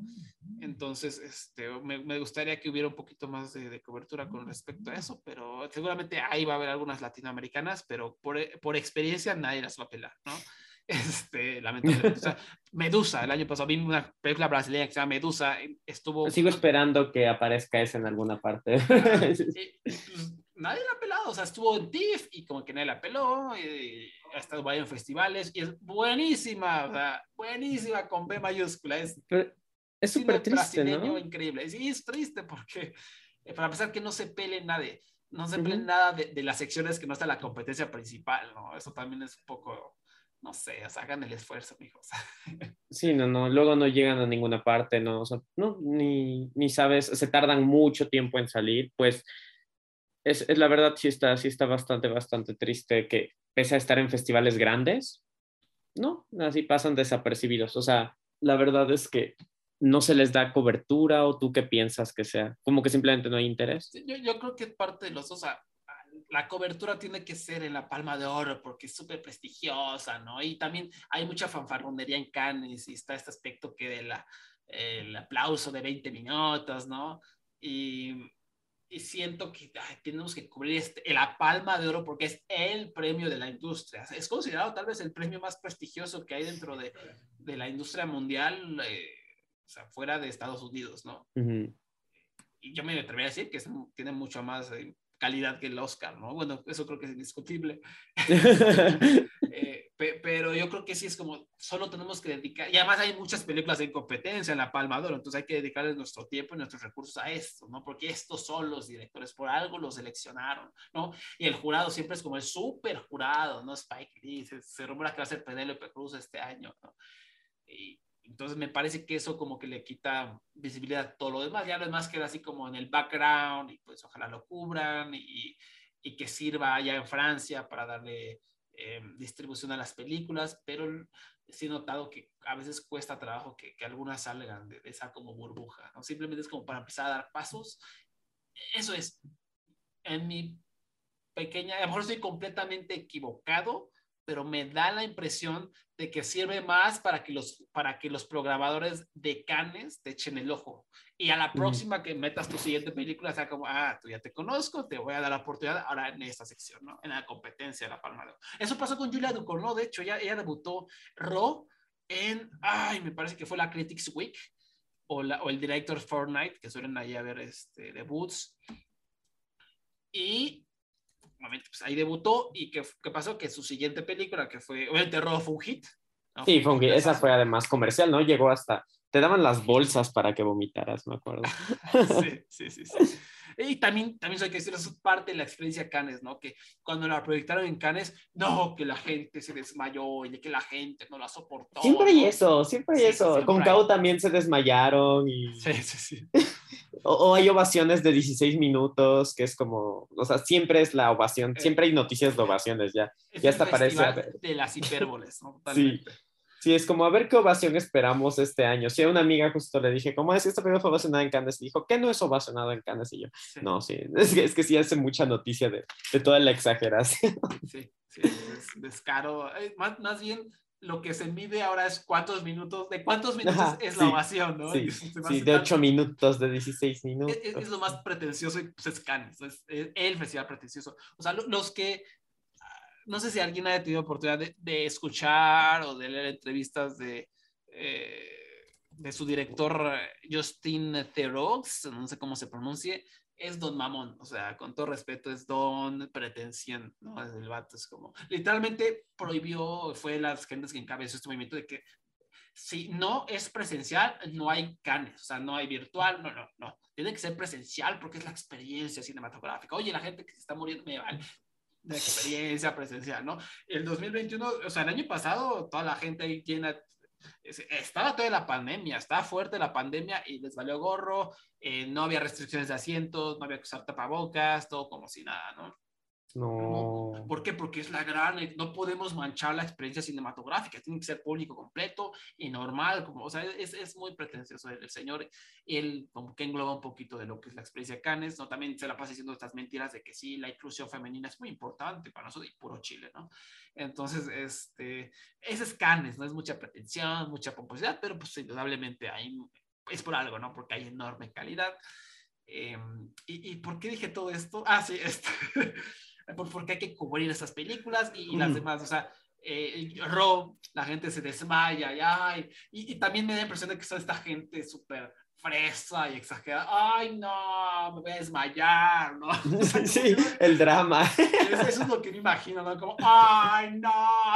Entonces, este, me, me gustaría que hubiera un poquito más de, de, cobertura con respecto a eso, pero seguramente ahí va a haber algunas latinoamericanas, pero por, por experiencia nadie las va a pelar, ¿no? Este, lamentablemente. O sea, Medusa, el año pasado vi una película brasileña que se llama Medusa, estuvo... Sigo esperando que aparezca esa en alguna parte. y, pues, nadie la ha pelado, o sea, estuvo en TIFF y como que nadie la peló, y ha estado en festivales y es buenísima, o sea, buenísima con B mayúscula. Es es súper triste, ¿no? increíble. Sí, es triste porque, eh, para empezar, que no se pele nadie, no se pele nada de, de, las secciones que no está la competencia principal, ¿no? Eso también es un poco, no sé, o sea, hagan el esfuerzo, mijos. Sí, no, no, luego no llegan a ninguna parte, ¿no? O sea, no, ni, ni sabes, se tardan mucho tiempo en salir, pues es, es, la verdad sí está, sí está bastante, bastante triste que pese a estar en festivales grandes, no, así pasan desapercibidos. O sea, la verdad es que no se les da cobertura o tú qué piensas que sea, como que simplemente no hay interés. Yo, yo creo que parte de los, o sea, la cobertura tiene que ser en la Palma de Oro porque es súper prestigiosa, ¿no? Y también hay mucha fanfarronería en Cannes y está este aspecto que de la, el aplauso de 20 minutos, ¿no? Y y siento que tenemos que cubrir este, la palma de oro porque es el premio de la industria. Es considerado tal vez el premio más prestigioso que hay dentro de, de la industria mundial, eh, o sea, fuera de Estados Unidos, ¿no? Y yo me atrevería a decir que es, tiene mucho más eh, calidad que el Oscar, ¿no? Bueno, eso creo que es indiscutible. eh, pero yo creo que sí es como, solo tenemos que dedicar, y además hay muchas películas en competencia en la Palma de Oro, entonces hay que dedicarle nuestro tiempo y nuestros recursos a esto, ¿no? Porque estos son los directores, por algo los seleccionaron, ¿no? Y el jurado siempre es como el súper jurado, ¿no? Spike Lee, se, se rumora que va a ser Penélope Cruz este año, ¿no? Y, entonces me parece que eso como que le quita visibilidad a todo lo demás. Ya lo demás queda así como en el background y pues ojalá lo cubran y, y que sirva allá en Francia para darle eh, distribución a las películas, pero sí he notado que a veces cuesta trabajo que, que algunas salgan de, de, esa como burbuja, ¿no? Simplemente es como para empezar a dar pasos. Eso es, en mi pequeña, a lo mejor estoy completamente equivocado, pero me da la impresión de que sirve más para que los, para que los programadores de Canes te echen el ojo. Y a la próxima que metas tu siguiente película, sea como, ah, tú ya te conozco, te voy a dar la oportunidad ahora en esta sección, ¿no? En la competencia de la Palma de Oro. Eso pasó con Julia Ducournau, de hecho, ella, ella debutó Ro en, ay, me parece que fue la Critics Week o, la, o el Director Fortnite, que suelen ahí a ver este, debuts. Y pues ahí debutó y ¿qué, ¿qué, pasó? Que su siguiente película, que fue, el terror fue un hit. ¿no? Sí, fue un hit. Esa fue además comercial, ¿no? Llegó hasta, te daban las bolsas para que vomitaras, me acuerdo. sí, sí, sí, sí. Y también, también hay que decir, eso es parte de la experiencia Cannes, ¿no? Que cuando la proyectaron en Cannes, no, que la gente se desmayó y que la gente no la soportó. Siempre hay eso, siempre hay sí, eso. Siempre Con Cao también se desmayaron y... Sí, sí, sí. O, o, hay ovaciones de 16 minutos, que es como, o sea, siempre es la ovación, siempre hay noticias de ovaciones ya. Es ya hasta parece... De las hipérboles, ¿no? Totalmente. Sí. Sí, es como a ver qué ovación esperamos este año. Si sí, a una amiga justo le dije, ¿cómo es? Esta película fue ovacionada en Cannes. Y dijo, ¿qué no es ovacionado en Cannes? Y yo, sí. no, sí, es que, es que sí hace mucha noticia de, de toda la exageración. Sí, sí, es descaro. Más, más bien, lo que se mide ahora es cuántos minutos, de cuántos minutos Ajá, es la sí, ovación, ¿no? Sí, sí de 8 minutos, de 16 minutos. Es, es, lo más pretencioso y pues es Cannes, es, es el festival pretencioso. O sea, los que no sé si alguien haya tenido oportunidad de, de escuchar o de leer entrevistas de, eh, de su director Justin Theroux, no sé cómo se pronuncie, es Don Mamón, o sea, con todo respeto, es Don Pretensión, ¿no? El vato, es como, literalmente prohibió, fue las gentes que encabezó este movimiento de que si no es presencial, no hay canes, o sea, no hay virtual, no, no, no, tiene que ser presencial porque es la experiencia cinematográfica. Oye, la gente que se está muriendo me vale, de experiencia presencial, ¿no? El 2021, o sea, el año pasado, toda la gente ahí llena, estaba toda la pandemia, estaba fuerte la pandemia y les valió gorro, eh, no había restricciones de asientos, no había que usar tapabocas, todo como si nada, ¿no? No. ¿Por qué? Porque es la gran, no podemos manchar la experiencia cinematográfica, tiene que ser público completo y normal, como, o sea, es, es muy pretencioso el, señor, él como que engloba un poquito de lo que es la experiencia Canes, ¿no? También se la pasa diciendo estas mentiras de que sí, la inclusión femenina es muy importante para nosotros y puro Chile, ¿no? Entonces, este, ese es Canes, ¿no? Es mucha pretensión, mucha pomposidad, pero pues indudablemente ahí es por algo, ¿no? Porque hay enorme calidad. Em, y, ¿Y por qué dije todo esto? Ah, sí, este... porque hay que cubrir esas películas y, las demás, o sea, eh, Rob, la gente se desmaya y, ay, y, también me da la impresión de que son esta gente súper fresa y exagerada, ay no, me voy a desmayar, ¿no? sí, el drama. Eso, es lo que me imagino, ¿no? Como, ay no,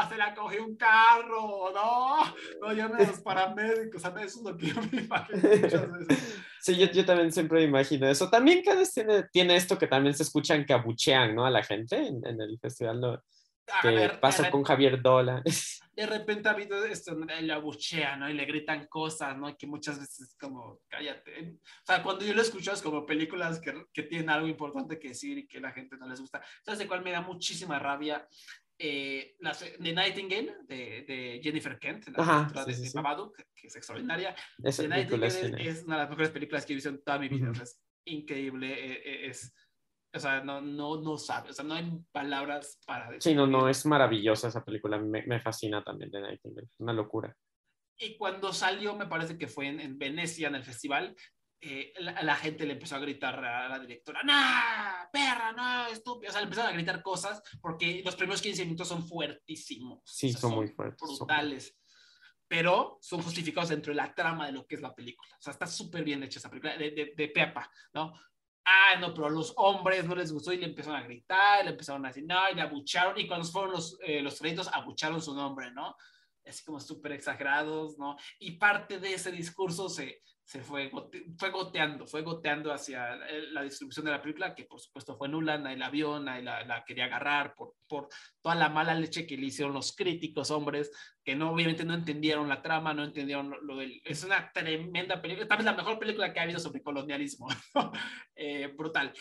se la cogió un carro, no, no llamen a los paramédicos, eso es lo que yo me imagino muchas veces. Sí, yo, yo, también siempre imagino eso. También cada vez tiene, tiene esto que también se escuchan que abuchean, ¿no? A la gente en, en el festival, ¿no? que pasó con Javier Dola. De repente ha habido esto, le abuchean, ¿no? Y le gritan cosas, ¿no? Que muchas veces es como, cállate. O sea, cuando yo lo escucho es como películas que, que tienen algo importante que decir y que la gente no les gusta. ¿Sabes de cuál me da muchísima rabia? Eh, la, The Nightingale de, de Jennifer Kent, la Ajá, de, sí, que es extraordinaria. The Nightingale es, una de las mejores películas que he visto en toda mi vida. es increíble. Eh, eh, es, o sea, no, no, no sabe, o sea, no hay palabras para decir. Sí, no, no, es maravillosa esa película. Me, me fascina también The Nightingale. Una locura. Y cuando salió, me parece que fue en, en Venecia, en el festival, eh, la, gente le empezó a gritar a la directora, ¡Nah! ¡Perra! ¡No! ¡Estúpido! O sea, le empezaron a gritar cosas porque los primeros 15 minutos son fuertísimos. Sí, son, muy fuertes. Brutales. Pero son justificados dentro de la trama de lo que es la película. O sea, está súper bien hecha esa película de, de, de Pepa, ¿no? Ah, no, pero a los hombres no les gustó y le empezaron a gritar, le empezaron a decir, no, y le abucharon. Y cuando fueron los, eh, los créditos, abucharon su nombre, ¿no? Así como súper exagerados, ¿no? Y parte de ese discurso se, se fue, fue goteando, fue goteando hacia la distribución de la película, que por supuesto fue nula, nadie la vio, nadie la, quería agarrar por, por toda la mala leche que le hicieron los críticos hombres, que no, obviamente no entendieron la trama, no entendieron lo, del... Es una tremenda película, tal vez la mejor película que ha habido sobre colonialismo, eh, brutal.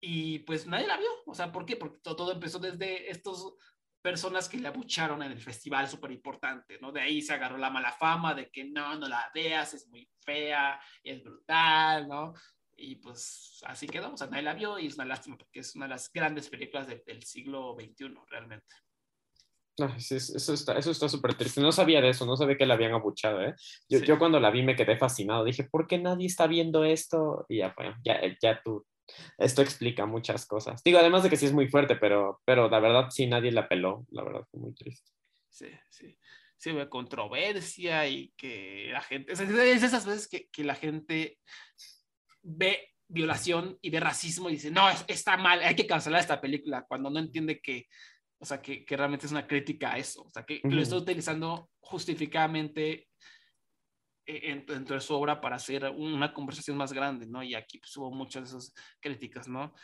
Y pues nadie la vio, o sea, ¿por qué? Porque todo, todo empezó desde estos personas que le abucharon en el festival, súper importante, ¿no? De ahí se agarró la mala fama de que no, no la veas, es muy fea, es brutal, ¿no? Y pues así quedó, o sea, nadie la vio y es una lástima porque es una de las grandes películas del siglo XXI, realmente. eso está eso está súper triste. No sabía de eso, no sabía que la habían abuchado. ¿eh? Yo, yo cuando la vi me quedé fascinado. Dije, ¿por qué nadie está viendo esto? Y ya, bueno, ya, ya tú esto explica muchas cosas. Digo, además de que sí es muy fuerte, pero, pero la verdad sí nadie la peló, la verdad fue muy triste. Sí, sí. Sí, hubo controversia y que la gente, es esas veces que, que la gente ve violación y ve racismo y dice, no, está mal, hay que cancelar esta película, cuando no entiende que, o sea, que, que realmente es una crítica a eso, o sea, que, que lo está utilizando justificadamente dentro de su obra para hacer una conversación más grande, ¿no? Y aquí pues, hubo muchas de esas críticas, ¿no?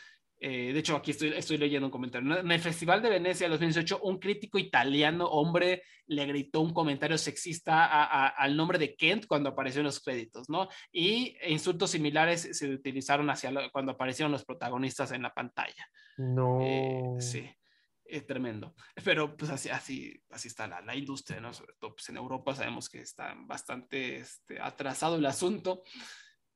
Eh, de hecho, aquí estoy, estoy leyendo un comentario. En el Festival de Venecia de 2018, un crítico italiano, hombre, le gritó un comentario sexista al nombre de Kent cuando apareció en los créditos, ¿no? Y insultos similares se utilizaron hacia cuando aparecieron los protagonistas en la pantalla. No. Eh, sí es tremendo. Pero pues así, así, así está la, la industria, ¿no? Sobre todo pues, en Europa sabemos que está bastante este, atrasado el asunto.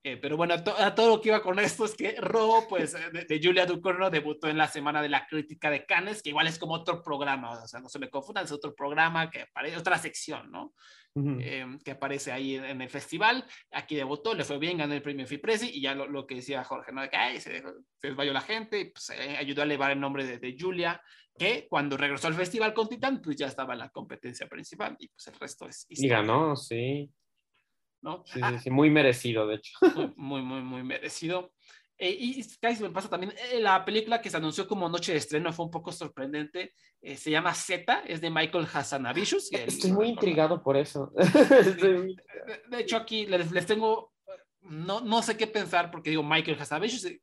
Eh, pero bueno, a, todo lo que iba con esto es que Ro, pues, eh, de, Julia Ducournau debutó en la Semana de la Crítica de Cannes, que igual es como otro programa, o sea, no se me confundan, es otro programa que aparece, otra sección, ¿no? Em, que aparece ahí en, el festival. Aquí debutó, le fue bien, ganó el premio Fipresi y ya lo, lo que decía Jorge, ¿no? De que ay, se, se desmayó la gente, y, pues, eh, ayudó a elevar el nombre de, de Julia que cuando regresó al festival con Titán, pues ya estaba en la competencia principal y pues el resto es Y ganó, sí. ¿No? Sí, sí, muy merecido, de hecho. Muy, muy, muy, merecido. Eh, y casi me pasa también, eh, la película que se anunció como noche de estreno fue un poco sorprendente. Eh, se llama Z, es de Michael Hassanavicius. Estoy muy intrigado por eso. de, hecho, aquí les, les tengo, no, no sé qué pensar porque digo Michael Hassanavicius, que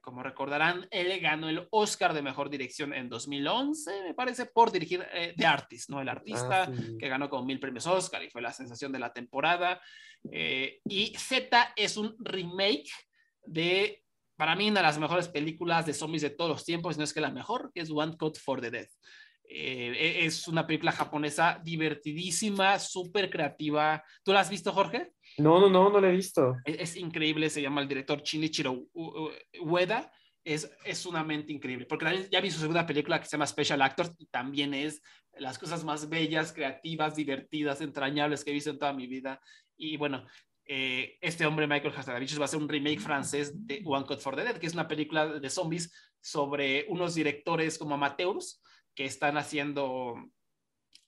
como recordarán, él ganó el Oscar de Mejor Dirección en 2011, me parece, por dirigir eh, The Artist, ¿no? El artista Ah, sí. que ganó con mil premios Oscar y fue la sensación de la temporada. Eh, y Z es un remake de, para mí, una de las mejores películas de zombies de todos los tiempos, no es que la mejor, que es One Cut for the Dead. Eh, e- es una película japonesa divertidísima, súper creativa. ¿Tú la has visto, Jorge? No, no, no, no lo he visto. Es, increíble, se llama el director Shinichiro Ueda. Es, es una mente increíble, porque ya vi su segunda película que se llama Special Actors y también es las cosas más bellas, creativas, divertidas, entrañables que he visto en toda mi vida. Y bueno, eh, este hombre, Michael Hazanavicius, va a hacer un remake francés de One Cut for the Dead, que es una película de zombies sobre unos directores como amateurs que están haciendo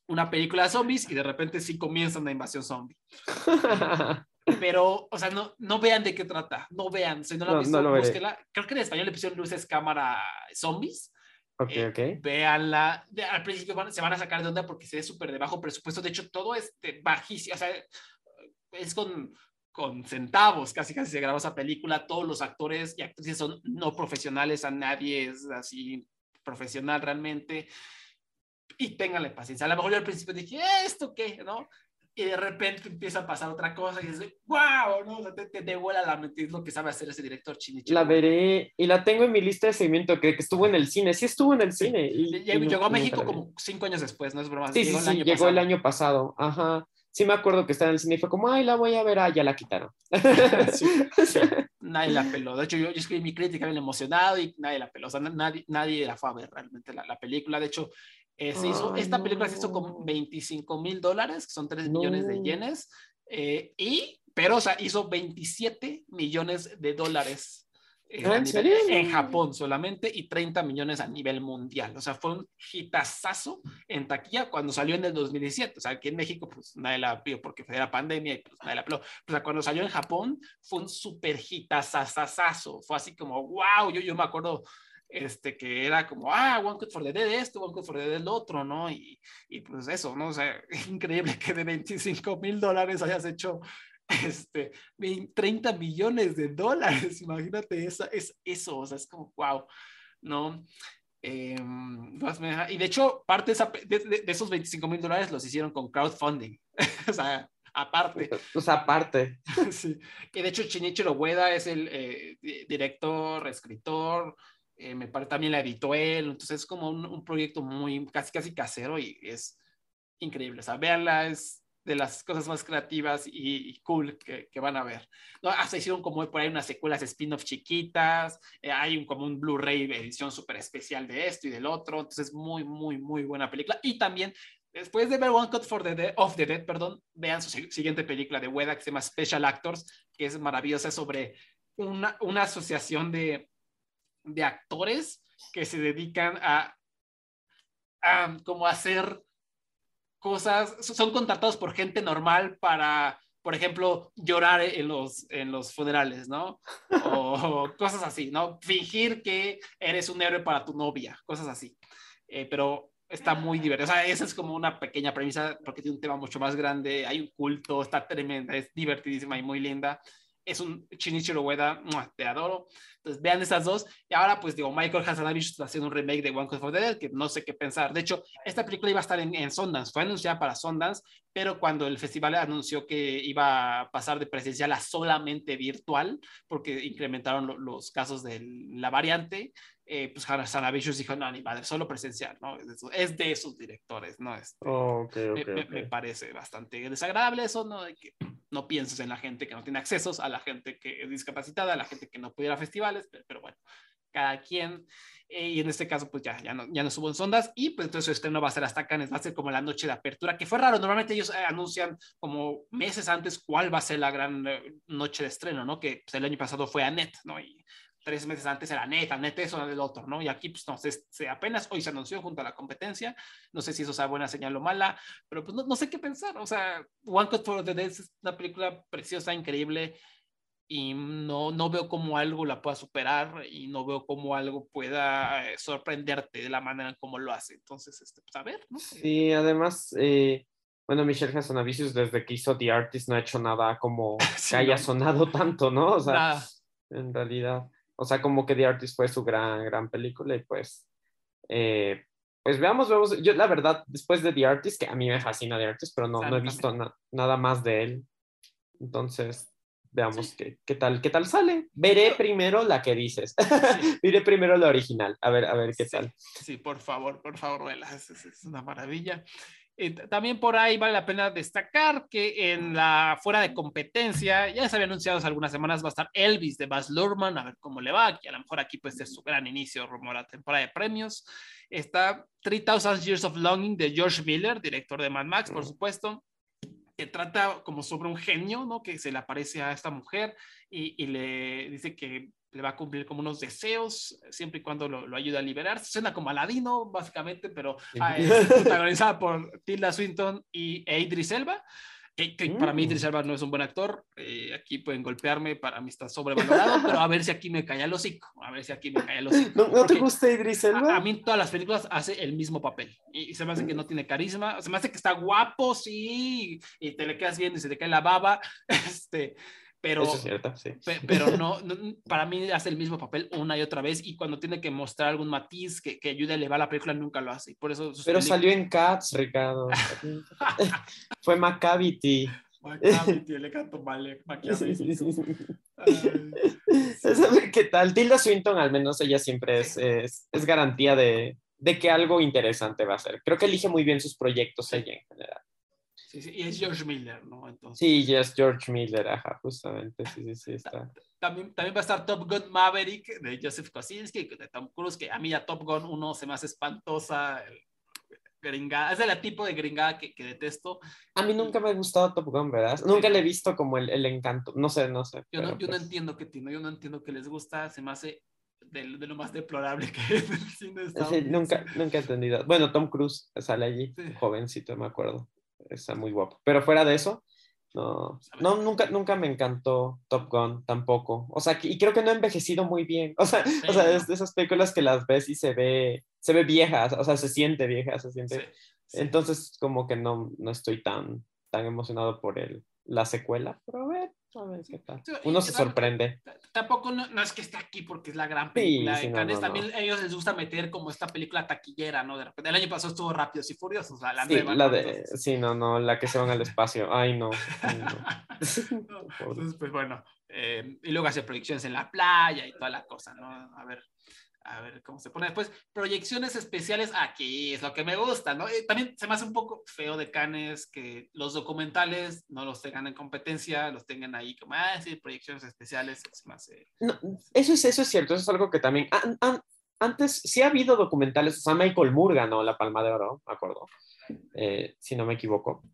una película de zombies y de repente sí comienza una invasión zombie. Pero, o sea, no, no vean de qué trata, no vean, si no la han No, visto, no. Creo que en español le pusieron luces, cámara, zombies. ok, Eh, ok. Véanla. De- al principio van- se van a sacar de onda porque se ve súper de bajo presupuesto. De hecho, todo es de bajísimo. O sea, es con, con centavos casi casi se grabó esa película. Todos los actores y actrices son no profesionales. A nadie es así profesional realmente. Y ténganle paciencia. A lo mejor yo al principio dije, "¿Eh, ¿esto qué? ¿No? Y de repente empieza a pasar otra cosa y dices, wow, ¿no? O sea, te, te devuela la mente. Es lo que sabe hacer ese director Chinichi. La veré y la tengo en mi lista de seguimiento que, que estuvo en el cine. Sí estuvo en el cine. Y, Llegó, y no- llegó a México como cinco años después, no es broma. Sí, sí, llegó sí, el año llegó pasado. el año pasado. Ajá. Sí, me acuerdo que estaba en el cine y fue como, ay, la voy a ver, ah, ya la quitaron. Sí, sí, nadie la peló. De hecho, yo, yo escribí mi crítica bien emocionado y nadie la peló. O sea, na- nadie, nadie la fue a ver realmente la, la película. De hecho, eh, se hizo, esta película se hizo no. con 25 mil dólares, que son 3 millones de No. yenes. eh, y, pero, o sea, hizo 27 millones de dólares. eh, Ah, ¿en nivel- en Japón solamente y 30 millones a nivel mundial. O sea, fue un hitazazo en taquilla cuando salió en el 2017. O sea, aquí en México, pues nadie la vio porque era pandemia y pues nadie la peló. O sea, cuando salió en Japón, fue un super hitazazazazo. Fue así como, wow, yo, yo me acuerdo este, que era como, ah, One Cut for the Dead esto, One Cut for the Dead el otro, ¿no? Y, y pues eso, ¿no? O sea, es increíble que de 25 mil dólares hayas hecho este, 20, 30 millones de dólares. Imagínate esa, es eso, o sea, es como, wow, ¿no? Eh, pues y de hecho, parte de, esa- de- de- esos 25 mil dólares los hicieron con crowdfunding. o sea, aparte. Sea, aparte. sí. Y de hecho, Shinichiro Ueda es el eh, di- director, escritor, eh, me parece también la editó él, entonces es como un, un proyecto muy casi casi casero y es increíble. O sea, véanla, es de las cosas más creativas y, cool que, van a ver. ¿no? Hasta hicieron como por ahí unas secuelas spin-off chiquitas, eh, hay un, como un Blu-ray edición súper especial de esto y del otro, entonces muy, muy, muy buena película. Y también después de ver One Cut for the Dead, of the Dead, perdón, vean su si- siguiente película de Weda que se llama Special Actors, que es maravillosa sobre una, una asociación de, de actores que se dedican a, como hacer cosas, son contratados por gente normal para, por ejemplo, llorar en los, en los funerales, ¿no? O, cosas así, ¿no? Fingir que eres un héroe para tu novia, cosas así. Eh, pero está muy divertido. O sea, esa es como una pequeña premisa porque tiene un tema mucho más grande. Hay un culto, está tremenda, es divertidísima y muy linda. Es un Shinichiro Ueda, te adoro. Entonces vean esas dos. Y ahora, pues digo, Michael Hazanavicius está haciendo un remake de One Cut for the Dead, que no sé qué pensar. De hecho, esta película iba a estar en, en Sundance, fue anunciada para Sundance, pero cuando el festival anunció que iba a pasar de presencial a solamente virtual, porque incrementaron lo- los casos de la variante, eh, pues Hazanavicius dijo, no, ni madre, solo presencial, ¿no? Es de, esos- directores, ¿no? Este, Oh, ok, me, ok, me- ok. me parece bastante desagradable eso, ¿no? De que no pienses en la gente que no tiene accesos, a la gente que es discapacitada, a la gente que no puede ir a festivales, pero, pero bueno, cada quien. Eh, y en este caso, pues ya, ya, no, ya no subo en sondas. Y pues entonces su estreno va a ser hasta Cannes, va a ser como la noche de apertura, que fue raro. Normalmente ellos eh, anuncian como meses antes cuál va a ser la gran eh, noche de estreno, ¿no? Que pues, el año pasado fue Annette, ¿no? Y tres meses antes era Annette, Annette eso, el otro, ¿no? Y aquí, pues no, se, se apenas hoy se anunció junto a la competencia. No sé si eso sea buena señal o mala, pero pues no, no sé qué pensar. O sea, One Cut for the Dead es una película preciosa, increíble, y no, no veo cómo algo la pueda superar y no veo cómo algo pueda eh, sorprenderte de la manera en cómo lo hace. Entonces, este, pues a ver, ¿no? Sí, además, eh, bueno, Michelle Hazanavicius desde que hizo The Artist no ha hecho nada como Sí, que haya no. sonado tanto, ¿no? O sea, Nada. en realidad. O sea, como que The Artist fue su gran, gran película y pues, eh, pues veamos, veamos. Yo la verdad, después de The Artist, que a mí me fascina The Artist, pero no, no he visto nada más de él. Entonces, veamos qué, qué, tal, qué tal sale. Veré primero la que dices. Veré primero la original. A ver, a ver qué tal. Sí, por favor, por favor, es, es una maravilla. Eh, también por ahí vale la pena destacar que en la fuera de competencia, ya se había anunciado hace algunas semanas, va a estar Elvis de Baz Luhrmann, a ver cómo le va, que a lo mejor aquí puede ser su gran inicio rumor a temporada de premios. Está 3000 Years of Longing de George Miller, director de Mad Max, por supuesto que trata como sobre un genio, ¿no? Que se le aparece a esta mujer y, y le dice que le va a cumplir como unos deseos, siempre y cuando lo, lo ayude a liberarse. Suena como Aladino, básicamente, pero ah, es protagonizada por Tilda Swinton y e Idris Elba. Que, para mí Idris mm. Elba no es un buen actor, eh, aquí pueden golpearme, para mí está sobrevalorado, pero a ver si aquí me cae el hocico, a ver si aquí me cae el hocico. ¿No, te gusta Idris Elba? A, mí en todas las películas hace el mismo papel y, se me hace que no tiene carisma, se me hace que está guapo, sí, y te le quedas bien y se te cae la baba, este, pero, Eso es cierto, sí. pero no, para mí hace el mismo papel una y otra vez y cuando tiene que mostrar algún matiz que, que ayude a elevar la película nunca lo hace. por eso pero salió en Cats, Ricardo. Fue Macavity. Macavity, le canto mal, ¿Qué tal? Tilda Swinton, al menos ella siempre es, es, es garantía de, de que algo interesante va a ser. Creo que elige muy bien sus proyectos ella en general. Sí, y es George Miller, ¿no? Entonces, sí, es George Miller, ajá, justamente, sí, sí, sí, está. También, también va a estar Top Gun Maverick de Joseph Kosinski, de Tom Cruise, que a mí a Top Gun 1 se me hace espantosa, gringada, es el tipo de gringada que, que, detesto. A mí nunca me ha gustado Top Gun, ¿verdad? Nunca le he visto como el, el encanto, no sé, no sé. Yo, no, yo no pues entiendo qué tiene, yo no entiendo qué les gusta, se me hace de, de, lo más deplorable que es el cine sí, nunca, nunca he entendido. Bueno, Tom Cruise sale allí, jovencito, me acuerdo está muy guapo. Pero fuera de eso, no, no nunca, nunca me encantó Top Gun tampoco. O sea, y creo que no ha envejecido muy bien. O sea, o sea es de esas películas que las ves y se ve, se ve vieja, o sea, se siente vieja, se siente. Entonces, como que no, no estoy tan, tan emocionado por el, la secuela, pero a ver, uno se sorprende. Tampoco no, es que esté aquí porque es la gran película. también ellos les gusta meter como esta película taquillera, ¿no? De repente, el año pasado estuvo Rápidos y Furiosos, la sí, La de, sí, no, no, la que se van al espacio. Ay, no. Entonces, pues bueno. Eh, y luego hace proyecciones en la playa y toda la cosa, ¿no? A ver a ver cómo se pone después. Proyecciones especiales, aquí es lo que me gusta, ¿no? Eh, también se me hace un poco feo de Canes que los documentales no los tengan en competencia, los tengan ahí como, ah, sí, proyecciones especiales. Se me hace... eso, es, eso es cierto, eso es algo que también. antes sí ha habido documentales, o sea, Michael Moore ganó la Palma de Oro, me acuerdo, eh, si no me equivoco.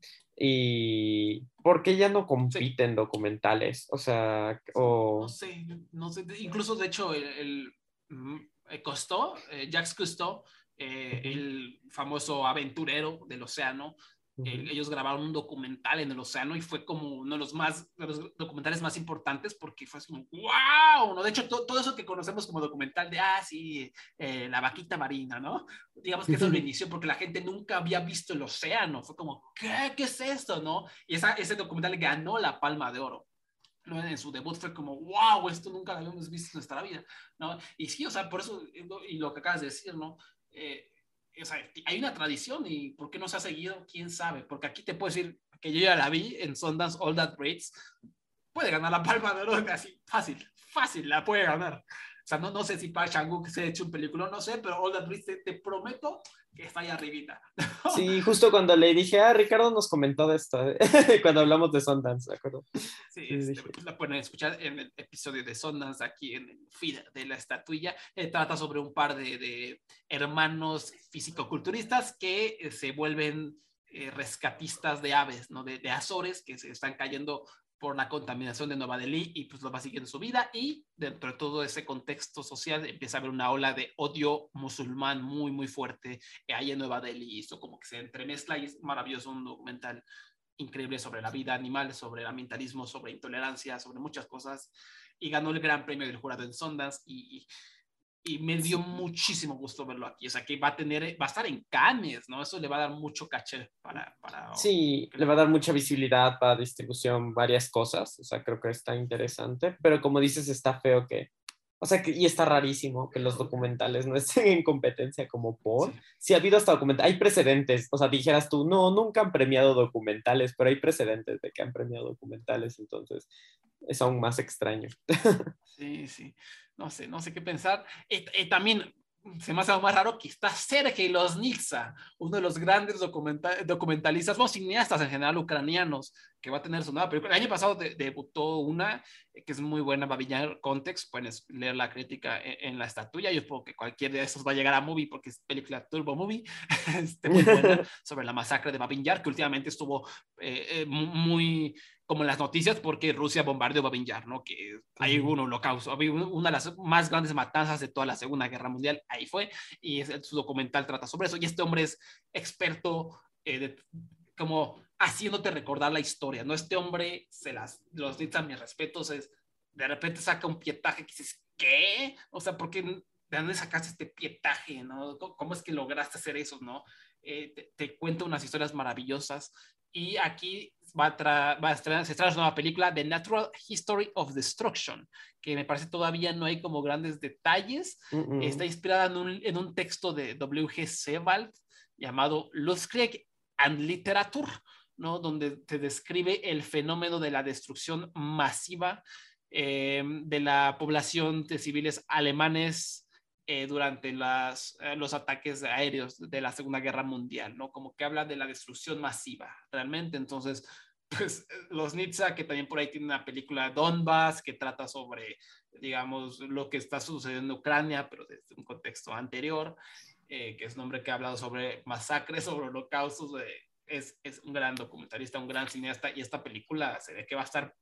Y ¿por qué ya no compiten documentales? O sea, o... No sé, no sé, incluso de hecho el eh, Cousteau, eh, Jacques Cousteau, eh, el famoso aventurero del océano, ellos grabaron un documental en el océano y fue como uno de los más de los documentales más importantes porque fue como wow no de hecho todo eso que conocemos como documental de ah sí la vaquita marina no digamos que eso lo inició porque la gente nunca había visto el océano. Fue como qué qué es esto no y esa, ese documental ganó la Palma de Oro en su debut fue como, wow, esto nunca lo habíamos visto en nuestra vida, ¿no? Y sí, o sea, por eso, y lo que acabas de decir, ¿no? Eh, o sea, hay una tradición y ¿por qué no se ha seguido? ¿Quién sabe? Porque aquí te puedo decir que yo ya la vi en Sundance All That Rates, puede ganar la palma de oro así, fácil, fácil, la puede ganar. Sea, no, no sé si Park Chang-wook se ha hecho un película, no sé, pero All That te, te prometo que está ahí arribita. Sí, justo cuando le dije, ah, Ricardo nos comentó de esto, ¿eh? cuando hablamos de Sundance, ¿de acuerdo? Sí, este, pues, la pueden escuchar en el episodio de Sundance, aquí en el feed de la estatuilla. Eh, trata sobre un par de, de hermanos fisicoculturistas que eh, se vuelven rescatistas de aves, ¿no? De, de, Azores, que se están cayendo por la contaminación de Nueva Delhi y pues lo va siguiendo su vida y dentro de todo ese contexto social empieza a haber una ola de odio musulmán muy muy fuerte ahí en Nueva Delhi y eso como que se entremezcla y es maravilloso un documental increíble sobre la vida animal, sobre el ambientalismo, sobre intolerancia, sobre muchas cosas y ganó el gran premio del jurado en Sondas y, y me dio muchísimo gusto verlo aquí. O sea, que va a tener, va a estar en Cannes, ¿no? Eso le va a dar mucho caché para... para sí, le va a dar mucha visibilidad para distribución, varias cosas. O sea, creo que está interesante. Pero como dices, está feo que, O sea, que, y está rarísimo que los documentales no estén en competencia como por. Si ha habido hasta documentales, hay precedentes. O sea, dijeras tú, no, nunca han premiado documentales, pero hay precedentes de que han premiado documentales, entonces es aún más extraño. Sí, sí. No sé, no sé qué pensar. Y, y también se me hace más raro que está Sergei Loznitsa, uno de los grandes documentalistas, o cineastas en general ucranianos, que va a tener su nueva película. El año pasado debutó una eh, que es muy buena, Babillar Context, puedes leer la crítica en, la estatuilla. Yo supongo que cualquier de esos va a llegar a movie porque es película Turbo Movie, este, muy buena, sobre la masacre de Babillar, que últimamente estuvo eh, eh, muy como en las noticias porque Rusia bombardeó Babin Yar, ¿no? Que hay un holocausto, había una de las más grandes matanzas de toda la Segunda Guerra Mundial, ahí fue, y su documental trata sobre eso, y este hombre es experto eh, como haciéndote recordar la historia, ¿no? Este hombre, se las, los a mis respetos, es, de repente saca un pietaje que dices, ¿qué? O sea, ¿por qué, ¿de dónde sacaste este pietaje, no? ¿Cómo es que lograste hacer eso, no? Eh, te, te cuenta unas historias maravillosas, y aquí va a, va a estrenar, se estrena una nueva película, The Natural History of Destruction, que me parece todavía no hay como grandes detalles. Está inspirada en un, en un, texto de W.G. Sebald llamado Luzkrieg and Literature, donde se describe el fenómeno de la destrucción masiva eh, de la población de civiles alemanes eh, durante las, eh, los ataques aéreos de la Segunda Guerra Mundial, ¿no? Como que habla de la destrucción masiva, realmente. Entonces, pues los Nitsa, que también por ahí tiene una película Donbass, que trata sobre, digamos, lo que está sucediendo en Ucrania, pero desde un contexto anterior, que es un hombre que ha hablado sobre masacres, sobre holocaustos, es, es un gran documentalista, un gran cineasta, y esta película se ve que va a estar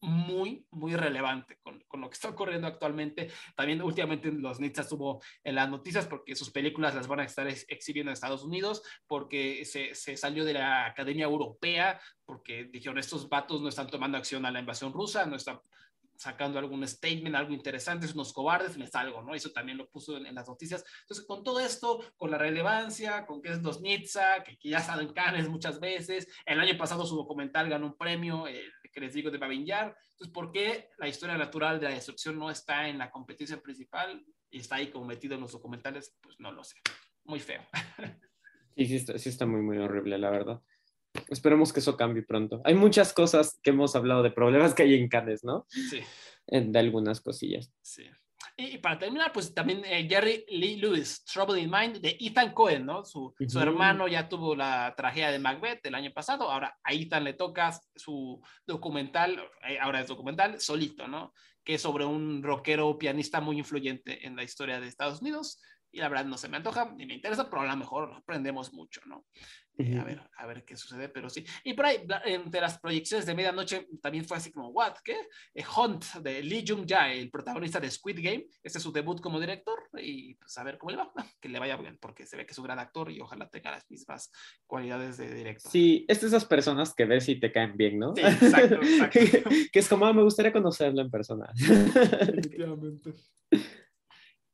muy, muy relevante con, con, lo que está ocurriendo actualmente. También últimamente los Nitsa estuvo en las noticias porque sus películas las van a estar exhibiendo en Estados Unidos, porque se, se, salió de la Academia Europea, porque dijeron estos vatos no están tomando acción a la invasión rusa, no están sacando algún statement, algo interesante, es unos cobardes, me salgo, ¿no? Eso también lo puso en, las noticias. Entonces, con todo esto, con la relevancia, con que es los Nitsa, que, que ya están en Cannes muchas veces, el año pasado su documental ganó un premio, el que les digo de Babinjar. Entonces, ¿por qué la historia natural de la destrucción no está en la competencia principal y está ahí como metido en los documentales? Pues no lo sé. Muy feo. Sí, sí está, sí está muy, muy horrible, la verdad. Esperemos que eso cambie pronto. Hay muchas cosas que hemos hablado de problemas que hay en Cannes, ¿no? Sí. De algunas cosillas. Sí. Y, para terminar, pues también eh, Jerry Lee Lewis, Trouble in Mind, de Ethan Cohen, ¿no? Su, su, hermano ya tuvo la tragedia de Macbeth el año pasado, ahora a Ethan le toca su documental, eh, ahora es documental, solito, ¿no? Que es sobre un rockero pianista muy influyente en la historia de Estados Unidos. Y la verdad no se me antoja ni me interesa, pero a lo mejor aprendemos mucho, ¿no? Eh, a, ver, a ver qué sucede, pero sí. Y por ahí, entre las proyecciones de medianoche, también fue así como, ¿what? ¿Qué? Eh, Hunt, de Lee Jung-jae, el protagonista de Squid Game. Este es su debut como director y pues a ver cómo le va. Que le vaya bien, porque se ve que es un gran actor y ojalá tenga las mismas cualidades de director. Sí, es de esas personas que ves y te caen bien, ¿no? Sí, exacto, exacto. que es como, ah, me gustaría conocerlo en persona. Definitivamente.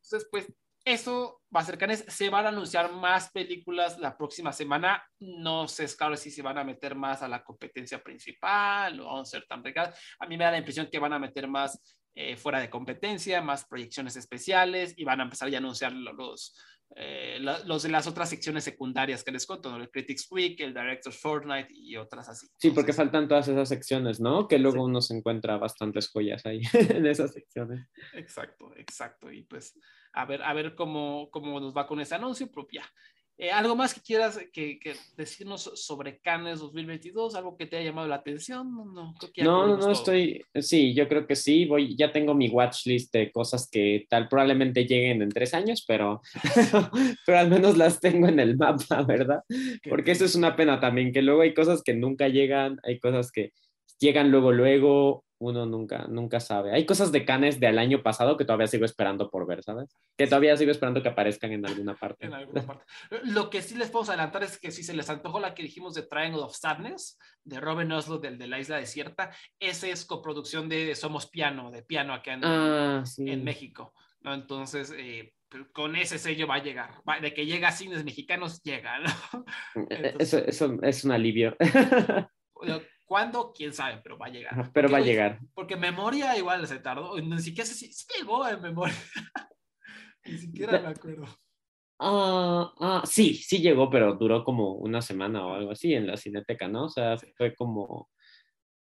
Entonces, pues eso va a ser Canes. Se van a anunciar más películas la próxima semana. No sé, es claro, si se van a meter más a la competencia principal o van a ser tan regadas. A mí me da la impresión que van a meter más eh, fuera de competencia, más proyecciones especiales y van a empezar ya a anunciar los, eh, los de las otras secciones secundarias que les cuento, el Critics Week, el Director's Fortnite y otras así. Sí, porque faltan todas esas secciones, ¿no? Que luego uno se encuentra bastantes joyas ahí en esas secciones. Exacto, exacto. Y pues a ver, a ver cómo, cómo nos va con ese anuncio, propia. Eh, ¿Algo más que quieras que, decirnos sobre Cannes 2022? ¿Algo que te haya llamado la atención? No, no, no, no estoy. Sí, yo creo que sí. Voy, ya tengo mi watch list de cosas que tal probablemente lleguen en tres años, pero, pero al menos las tengo en el mapa, ¿verdad? Porque eso es una pena también, que luego hay cosas que nunca llegan, hay cosas que llegan luego, luego, uno nunca, nunca sabe. Hay cosas de Canes del año pasado que todavía sigo esperando por ver, ¿sabes? Que todavía sigo esperando que aparezcan en alguna parte. En alguna parte. Lo que sí les puedo adelantar es que si se les antojó la que dijimos de Triangle of Sadness, de Robin Oslo, del de la Isla Desierta, ese es coproducción de Somos Piano, de Piano acá en, ah, en México. ¿no? Entonces, eh, con ese sello va a llegar. de que llega a cines mexicanos, llega. ¿no? eso, eso es un alivio. ¿Cuándo? ¿Quién sabe? Pero va a llegar. Pero Porque, va a llegar. Porque memoria igual se tardó. Ni siquiera si, si llegó en memoria. Ni siquiera me acuerdo. Ah, ah, sí, sí llegó, pero duró como una semana o algo así en la cineteca, ¿no? O sea, fue como... O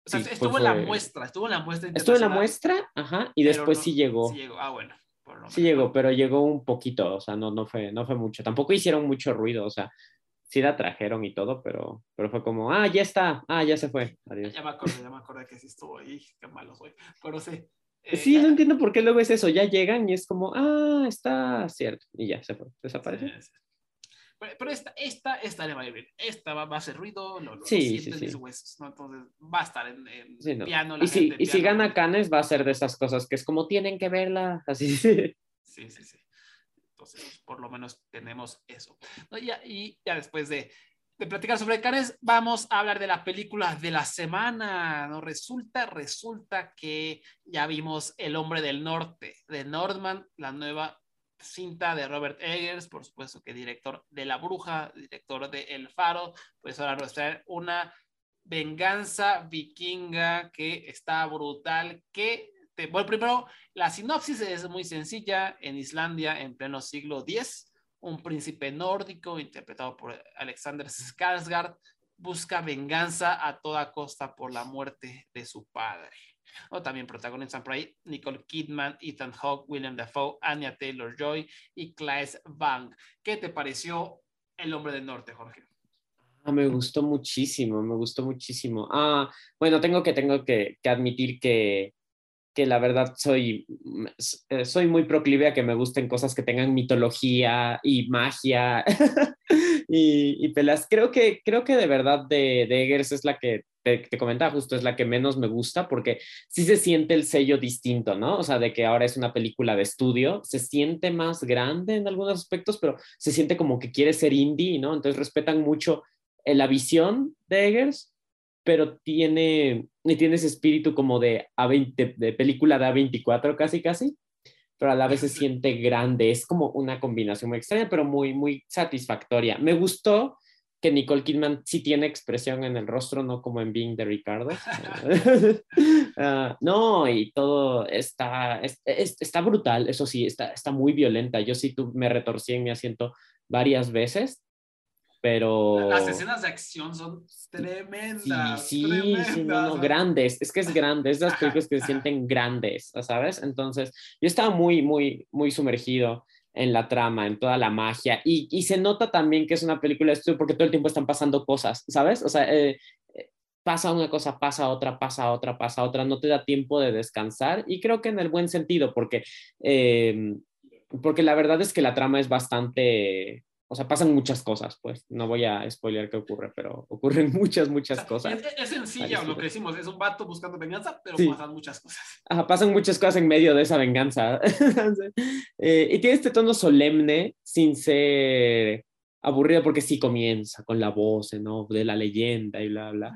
sea, sí, estuvo fue- en la fue- muestra, estuvo en la muestra Estuvo en la muestra, ajá, y después no- sí llegó. Sí llegó. Ah, bueno. por lo Sí menos. llegó, pero llegó un poquito, o sea, no, no, fue, no fue mucho. Tampoco hicieron mucho ruido, o sea, sí la trajeron y todo, pero, pero fue como, ah, ya está, ah, ya se fue, adiós. Ya me acordé, ya me acordé que sí estuvo ahí. Qué malo soy. Pero sí. eh, Sí, ya- no entiendo por qué luego es eso, ya llegan y es como, ah, está cierto, y ya se fue, desapareció. Sí, sí. Pero, pero esta, esta, esta le va a ir bien. Esta va, va a hacer ruido, lo, lo Sí, sí, en sí. mis huesos, ¿no? Entonces va a estar en, en Sí, no. piano. La Y si, gente, y si piano. gana Canes va a ser de esas cosas que es como tienen que verla, así. Sí, sí, sí. Entonces, por lo menos tenemos eso. Y, ya, después de, de platicar sobre Cannes, vamos a hablar de la película de la semana. ¿no? Resulta, resulta que ya vimos El Hombre del Norte, de Nordman, la nueva cinta de Robert Eggers, por supuesto que director de La Bruja, director de El Faro, pues ahora nos trae una venganza vikinga que está brutal, que te- bueno, primero, la sinopsis es muy sencilla. En Islandia, en pleno siglo X, un príncipe nórdico interpretado por Alexander Skarsgård busca venganza a toda costa por la muerte de su padre. O también protagonizan por ahí Nicole Kidman, Ethan Hawke, William Dafoe, Anya Taylor-Joy y Claes Bang. ¿Qué te pareció El Hombre del Norte, Jorge? Ah, me gustó muchísimo, me gustó muchísimo. Ah, bueno, tengo que, tengo que, que admitir que, que la verdad soy, mm, eh, soy muy proclive a que me gusten cosas que tengan mitología y magia y, y pelas. Creo que, creo que de verdad de, de Eggers es la que te, te comentaba justo, es la que menos me gusta porque sí se siente el sello distinto, ¿no? O sea, de que ahora es una película de estudio, se siente más grande en algunos aspectos, pero se siente como que quiere ser indie, ¿no? Entonces respetan mucho eh, la visión de Eggers, pero tiene, y tiene ese espíritu como de, A20, de, de película de A24 casi, casi, pero a la vez se siente grande. Es como una combinación muy extraña, pero muy, muy satisfactoria. Me gustó que Nicole Kidman sí tiene expresión en el rostro, no como en Being de Ricardo. Ah, no, y todo está, es- es- está brutal, eso sí, está, está muy violenta. Yo sí tú, me retorcí en mi asiento varias veces, pero... Las escenas de acción son tremendas. Sí, sí, sí, no, tremendas. no, grandes, es que es grande, es las películas que se sienten grandes, ¿sabes? Entonces, yo estaba muy, muy, muy sumergido en la trama, en toda la magia, y, y se nota también que es una película de estudio porque todo el tiempo están pasando cosas, ¿sabes? O sea, eh, eh, pasa una cosa, pasa otra, pasa otra, pasa otra, no te da tiempo de descansar, y creo que en el buen sentido, porque, eh, porque la verdad es que la trama es bastante... O sea, pasan muchas cosas, pues. No voy a spoilear qué ocurre, pero ocurren muchas, O muchas sea, cosas. Es, es sencilla lo que decimos, es un vato buscando venganza, pero Sí. pasan muchas cosas. Ajá, pasan muchas cosas en medio de esa venganza. Eh, y tiene este tono solemne sin ser aburrido porque sí comienza con la voz ¿no? de la leyenda y bla, bla.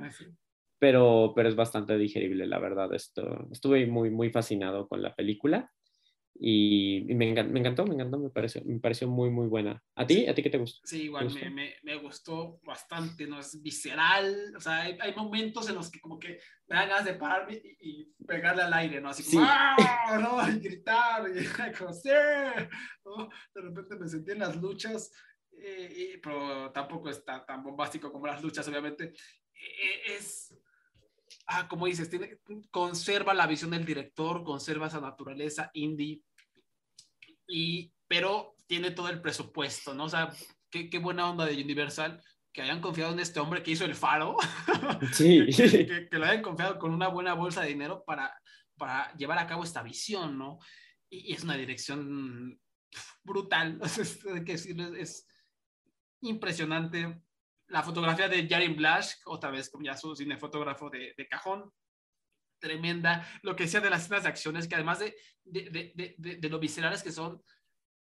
Pero, pero es bastante digerible, la verdad. Esto, estuve muy, muy fascinado con la película y, y me, encan- me encantó, me encantó, me pareció, me pareció muy, muy buena. ¿A ti? ¿A ti qué te gustó? Sí, igual ¿Te me, gustó? me, me gustó bastante, ¿no? Es visceral, o sea, hay, hay momentos en los que como que me dan ganas de pararme y, y pegarle al aire, ¿no? Así como, Sí. ¡ah! ¿no? Y gritar, y como, ¡sí! ¿no? De repente me sentí en las luchas, eh, y- pero tampoco está tan bombástico como las luchas, obviamente. Eh, es, ah, como dices, tiene, conserva la visión del director, conserva esa naturaleza indie, y, pero tiene todo el presupuesto, ¿no? O sea, qué, qué buena onda de Universal que hayan confiado en este hombre que hizo el faro, Sí. que, que- que lo hayan confiado con una buena bolsa de dinero para, para llevar a cabo esta visión, ¿no? Y, y es una dirección brutal, es- decirlo, es impresionante. La fotografía de Jarin Blash, otra vez como ya su cinefotógrafo de, de cajón, tremenda. Lo que decía de las escenas de acciones, que además de, de, de, de, lo viscerales que son,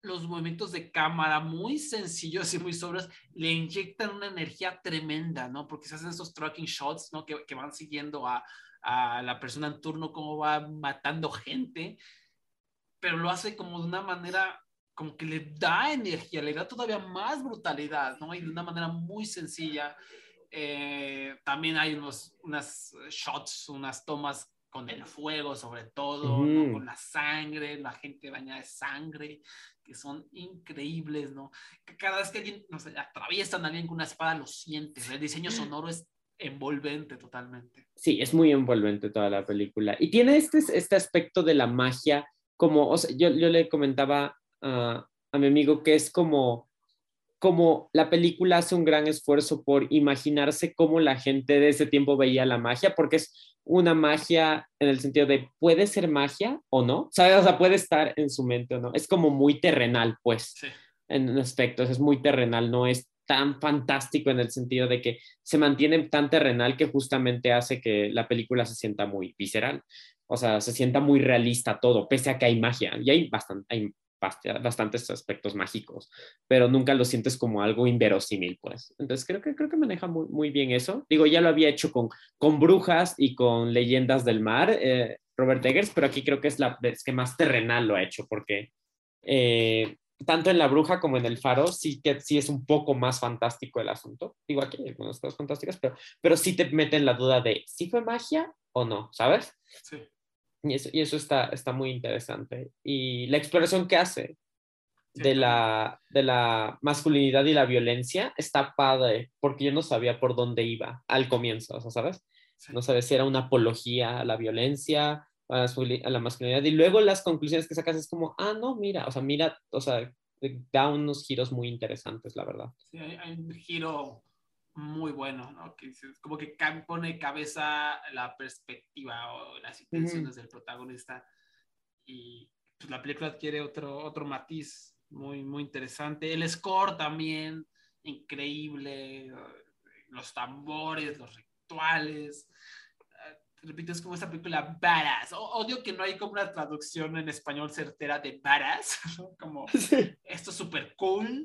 los movimientos de cámara muy sencillos y muy sobres le inyectan una energía tremenda, ¿no? Porque se hacen estos tracking shots, ¿no? Que, que van siguiendo a, a, la persona en turno, cómo va matando gente, pero lo hace como de una manera, como que le da energía, le da todavía más brutalidad, ¿no? Y de una manera muy sencilla. Eh, también hay unos, unas shots, unas tomas con el fuego sobre todo, Ujú. con la sangre, la gente bañada de sangre, que son increíbles, ¿no? Cada vez que alguien, no sé, atraviesan a alguien con una espada, lo sientes. El diseño sonoro es envolvente totalmente. Sí, es muy envolvente toda la película. Y tiene este, este aspecto de la magia, como, o sea, yo, yo le comentaba a, a mi amigo que es como, como la película hace un gran esfuerzo por imaginarse cómo la gente de ese tiempo veía la magia, porque es una magia en el sentido de puede ser magia o no, ¿sabes? O sea, puede estar en su mente o no. Es como muy terrenal, pues Sí. en aspectos, es muy terrenal, no es tan fantástico en el sentido de que se mantiene tan terrenal que justamente hace que la película se sienta muy visceral, o sea, se sienta muy realista todo, pese a que hay magia, y hay, bastan- hay bastantes aspectos mágicos, pero nunca lo sientes como algo inverosímil, pues. Entonces creo que, creo que maneja muy, muy bien eso. Digo, ya lo había hecho con, con Brujas y con Leyendas del Mar, eh, Robert Eggers, pero aquí creo que es la vez que más terrenal lo ha hecho, porque eh, tanto en La Bruja como en El Faro, sí que sí es un poco más fantástico el asunto. Digo, aquí hay algunas cosas fantásticas, pero, pero sí te mete en la duda de si fue magia o no, ¿sabes? Sí. Y eso, y eso está, está muy interesante. Y la exploración que hace de la, de la masculinidad y la violencia está padre, porque yo no sabía por dónde iba al comienzo, o sea, ¿sabes? No sabía si era una apología a la violencia, a la, masculi- a la masculinidad, y luego las conclusiones que sacas es como, ah, no, mira, o sea, mira, o sea, da unos giros muy interesantes, la verdad. Sí, hay, hay un giro muy bueno, ¿no? Que dices- como que pone cabeza la perspectiva o las intenciones del protagonista y pues, la película adquiere otro, otro matiz muy, muy interesante. El score también, increíble, los tambores, los rituales. Eh, Repito, es como esta película. O- Odio que no hay como una traducción en español certera de badass, ¿no? como esto es súper cool,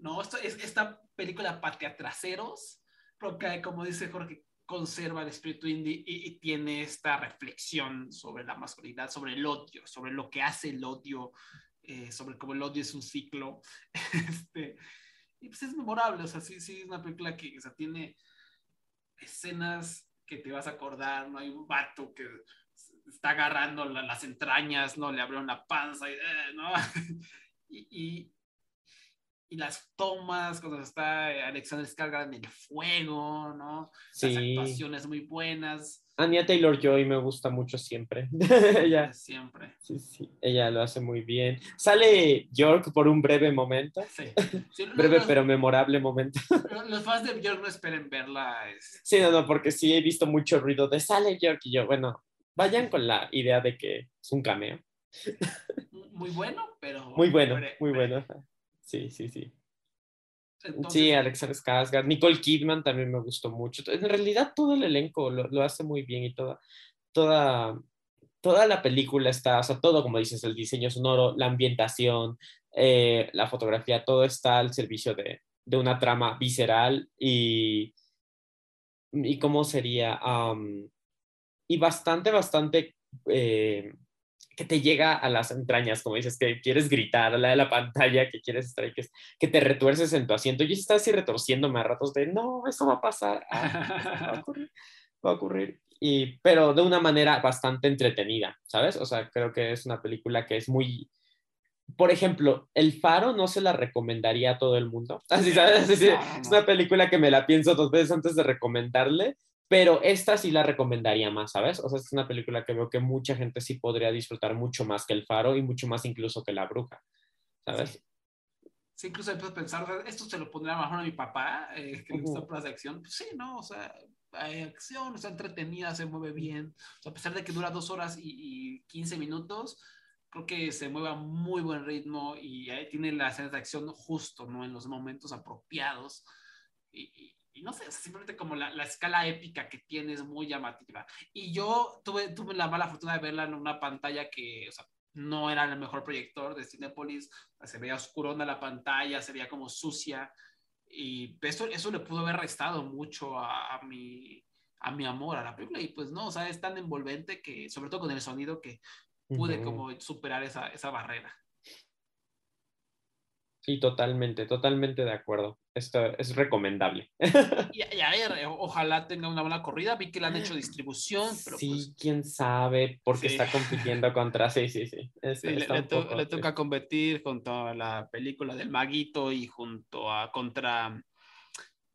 ¿no? Esto es esta película patea traseros, porque como dice Jorge, conserva el espíritu indie y, y tiene esta reflexión sobre la masculinidad, sobre el odio, sobre lo que hace el odio, eh, sobre cómo el odio es un ciclo. este, y pues es memorable, o sea, sí, sí, es una película que o sea, tiene escenas que te vas a acordar, ¿no? Hay un vato que está agarrando la- las entrañas, ¿no? Le abrieron la panza, y, eh, ¿no? y, y, y las tomas cuando está Alexander Skarsgård en el fuego, ¿no? Las Sí. actuaciones muy buenas. Anya Taylor Joy me gusta mucho siempre. ella, Siempre. sí, sí, ella lo hace muy bien. Sale York por un breve momento, Sí. Breve los, pero memorable momento. los- fans de Björk no esperen verla. es- Sí, no, no, porque sí he visto mucho ruido de sale York y yo, bueno, vayan con la idea de que es un cameo. muy bueno, pero. Muy bueno, muy bueno. Sí, sí, sí. Entonces, Sí, Alexander Skarsgård, Nicole Kidman también me gustó mucho. En realidad todo el elenco lo, lo hace muy bien y toda, toda, toda la película está, o sea, todo como dices, el diseño sonoro, la ambientación, eh, la fotografía, todo está al servicio de, de una trama visceral y, y cómo sería, Am, y bastante, bastante eh, que te llega a las entrañas, como dices, que quieres gritar a la de la pantalla, que quieres estar ahí, que, que te retuerces en tu asiento. Yo estaba así retorciéndome a ratos de, no, eso va a pasar, ah, va a ocurrir, va a ocurrir. Y, pero de una manera bastante entretenida, ¿sabes? O sea, creo que es una película que es muy... Por ejemplo, El Faro no se la recomendaría a todo el mundo. Así, ¿sabes? Así, No, no, Es una película que me la pienso dos veces antes de recomendarle, pero esta sí la recomendaría más, ¿sabes? O sea, es una película que veo que mucha gente sí podría disfrutar mucho más que El Faro y mucho más incluso que La Bruja, ¿sabes? Sí, incluso empiezo a pensar, esto se lo pondría mejor a mi papá, eh, que le gusta Ujú. películas de acción. Pues sí, ¿no? O sea, hay acción, está entretenida, se mueve bien. O sea, a pesar de que dura dos horas y, y 15 minutos, creo que se mueve a muy buen ritmo y eh, tiene la escena de acción justo, ¿no? En los momentos apropiados. Y, y- no sé, o sea, simplemente como la, la escala épica que tiene es muy llamativa. Y yo tuve, tuve la mala fortuna de verla en una pantalla que, o sea, no era el mejor proyector de Cinepolis, se veía oscurona la pantalla, se veía como sucia, y eso, eso le pudo haber restado mucho a, a mi, a mi amor a la película, y pues no, o sea, es tan envolvente que, sobre todo con el sonido, que pude Ujú. como superar esa, esa barrera. Sí, totalmente, totalmente de acuerdo. Esto es recomendable. Y, y a ver, ojalá tenga una buena corrida. Vi que le han hecho distribución, pero sí, pues, quién sabe, porque Sí. está compitiendo contra. Sí, sí, sí. Es- sí, le, está le to- le toca competir junto a la película del Maguito y junto a contra,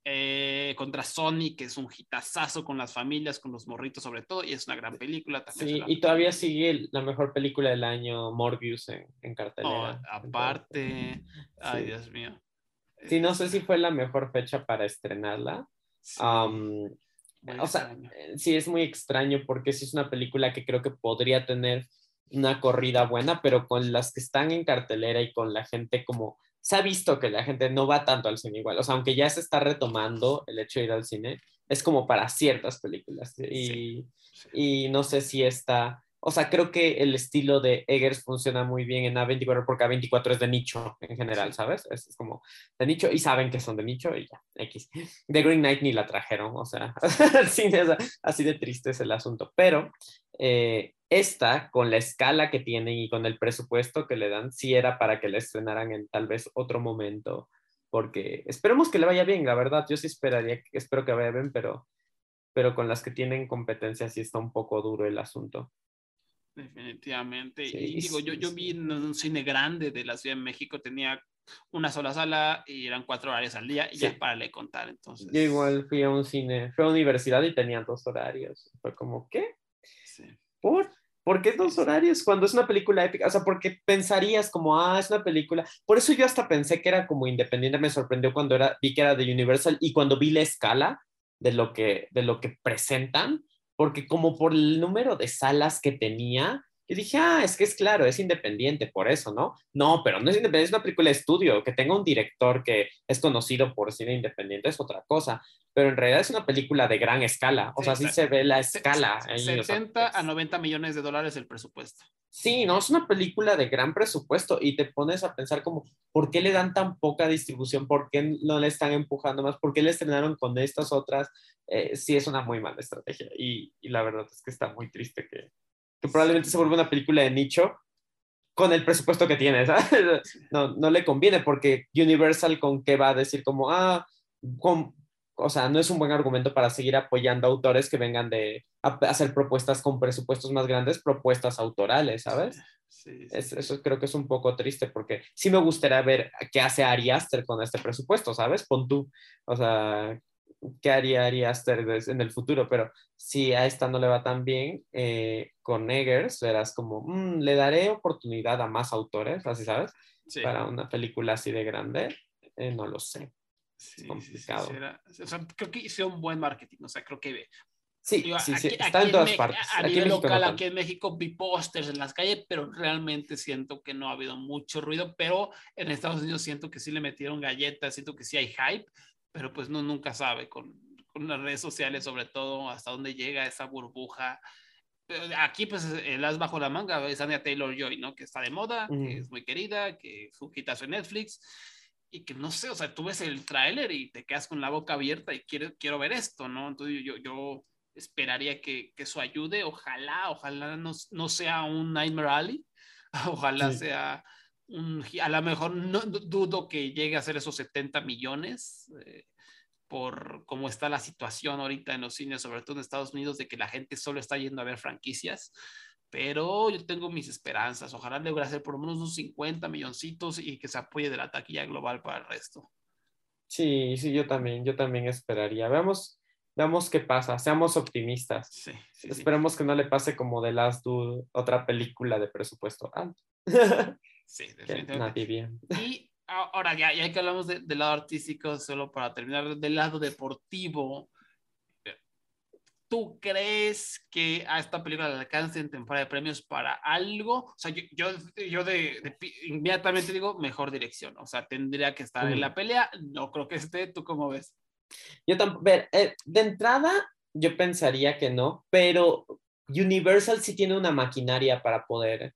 eh, contra Sony, que es un hitazazo con las familias, con los morritos sobre todo, y es una gran película. También Sí, y todavía sigue la mejor película del año, Morbius, en, en Oh, cartelera. aparte, ay Sí. Dios mío. Sí, no sé si fue la mejor fecha para estrenarla. Sí, o sea, extraño. eh, sí es muy extraño porque sí es una película que creo que podría tener una corrida buena, pero con las que están en cartelera y con la gente como se ha visto que la gente no va tanto al cine igual, o sea, aunque ya se está retomando el hecho de ir al cine, es como para ciertas películas y, Sí, sí. y no sé si está, o sea, creo que el estilo de Eggers funciona muy bien en A24 porque A24 es de nicho en general. ¿sabes? Es, es como de nicho y saben que son de nicho y ya, X. The Green Knight ni la trajeron, sea, o sea, así de triste es el asunto, pero eh, esta, con la escala que tienen y con el presupuesto que le dan, sí era para que la estrenaran en tal vez otro momento, porque esperemos que le vaya bien, la verdad, yo sí esperaría, espero que vaya bien, pero, pero con las que tienen competencia sí está un poco duro el asunto. Definitivamente. Sí, y digo, yo, sí, yo sí. vi en un cine grande de la Ciudad de México, tenía una sola sala y eran cuatro horarios al día y ya para le contar. Entonces, Yo igual fui a un cine, fui a universidad y tenía dos horarios. Fue como, ¿qué? ¿Por? ¿Por qué dos horarios cuando es una película épica? O sea, porque pensarías como, ah, es una película. Por eso yo hasta pensé que era como independiente. Me sorprendió cuando era, vi que era de Universal y cuando vi la escala de lo que, de lo que presentan, porque como por el número de salas que tenía, yo dije, ah, es que es claro, es independiente, por eso, ¿no? No, pero no es independiente, es una película de estudio, que tenga un director que es conocido por cine independiente es otra cosa, pero en realidad es una película de gran escala, o Sí, sea, sí se ve la escala. se- ahí, o sea, 70 a es- 90 millones de dólares el presupuesto. Sí, no, es una película de gran presupuesto y te pones a pensar como, ¿por qué le dan tan poca distribución? ¿Por qué no le están empujando más? ¿Por qué le estrenaron con estas otras? Eh, sí, es una muy mala estrategia y, y la verdad es que está muy triste que, que probablemente se vuelva una película de nicho con el presupuesto que tiene, ¿sabes? No, no le conviene porque Universal con qué va a decir como, ah, con, o sea, no es un buen argumento para seguir apoyando autores que vengan de a- hacer propuestas con presupuestos más grandes, propuestas autorales, ¿sabes? Sí, sí, Es- sí. eso creo que es un poco triste porque sí me gustaría ver qué hace Ari Aster con este presupuesto, ¿sabes? Pon tú, o sea, qué haría Ari Aster en el futuro, pero si a esta no le va tan bien, eh, con Eggers verás como, "Mm, le daré oportunidad a más autores, así, ¿sabes? Sí, Para una película así de grande, eh, no lo sé. sí, sí, complicado. sí, era- o sea, creo que hizo un buen marketing. O sea, creo que Sí, Digo, sí, sí, aquí- está aquí en todas partes. A Aquí nivel no local, tanto. aquí en México vi pósters en las calles, pero realmente siento que no ha habido mucho ruido. Pero en Estados Unidos siento que sí le metieron galletas, siento que sí hay hype, pero pues no nunca sabe con, con las redes sociales, sobre todo, hasta dónde llega esa burbuja. Pero Aquí, pues, el as bajo la manga es Anya Taylor Joy, ¿no? Que está de moda, Ujú. que es muy querida, que hitazo en Netflix y que no sé, o sea, tú ves el tráiler y te quedas con la boca abierta y quiero, quiero ver esto, ¿no? Entonces yo, yo esperaría que, que eso ayude, ojalá, ojalá no, no sea un Nightmare Alley, ojalá Sí. sea a lo mejor no, dudo que llegue a ser esos 70 millones. eh, por cómo está la situación ahorita en los cines, sobre todo en Estados Unidos, de que la gente solo está yendo a ver franquicias, pero yo tengo mis esperanzas. Ojalá logre hacer por lo menos unos 50 milloncitos y que se apoye de la taquilla global para el resto. Sí, sí, yo también, yo también esperaría. Veamos, veamos qué pasa, seamos optimistas. Sí, sí, sí. Esperemos que no le pase como The Last Dude, otra película de presupuesto alto. Sí, definitivamente. bien. Y ahora ya, ya que hablamos de- del lado artístico, solo para terminar, del lado deportivo, ¿tú crees que a esta película le alcance en temporada de premios para algo? O sea, yo, yo, yo de, de inmediatamente digo mejor dirección, o sea, tendría que estar en la pelea, no creo que esté, ¿tú cómo ves? Yo tampoco, ver, eh, de entrada, yo pensaría que no, pero Universal sí tiene una maquinaria para poder,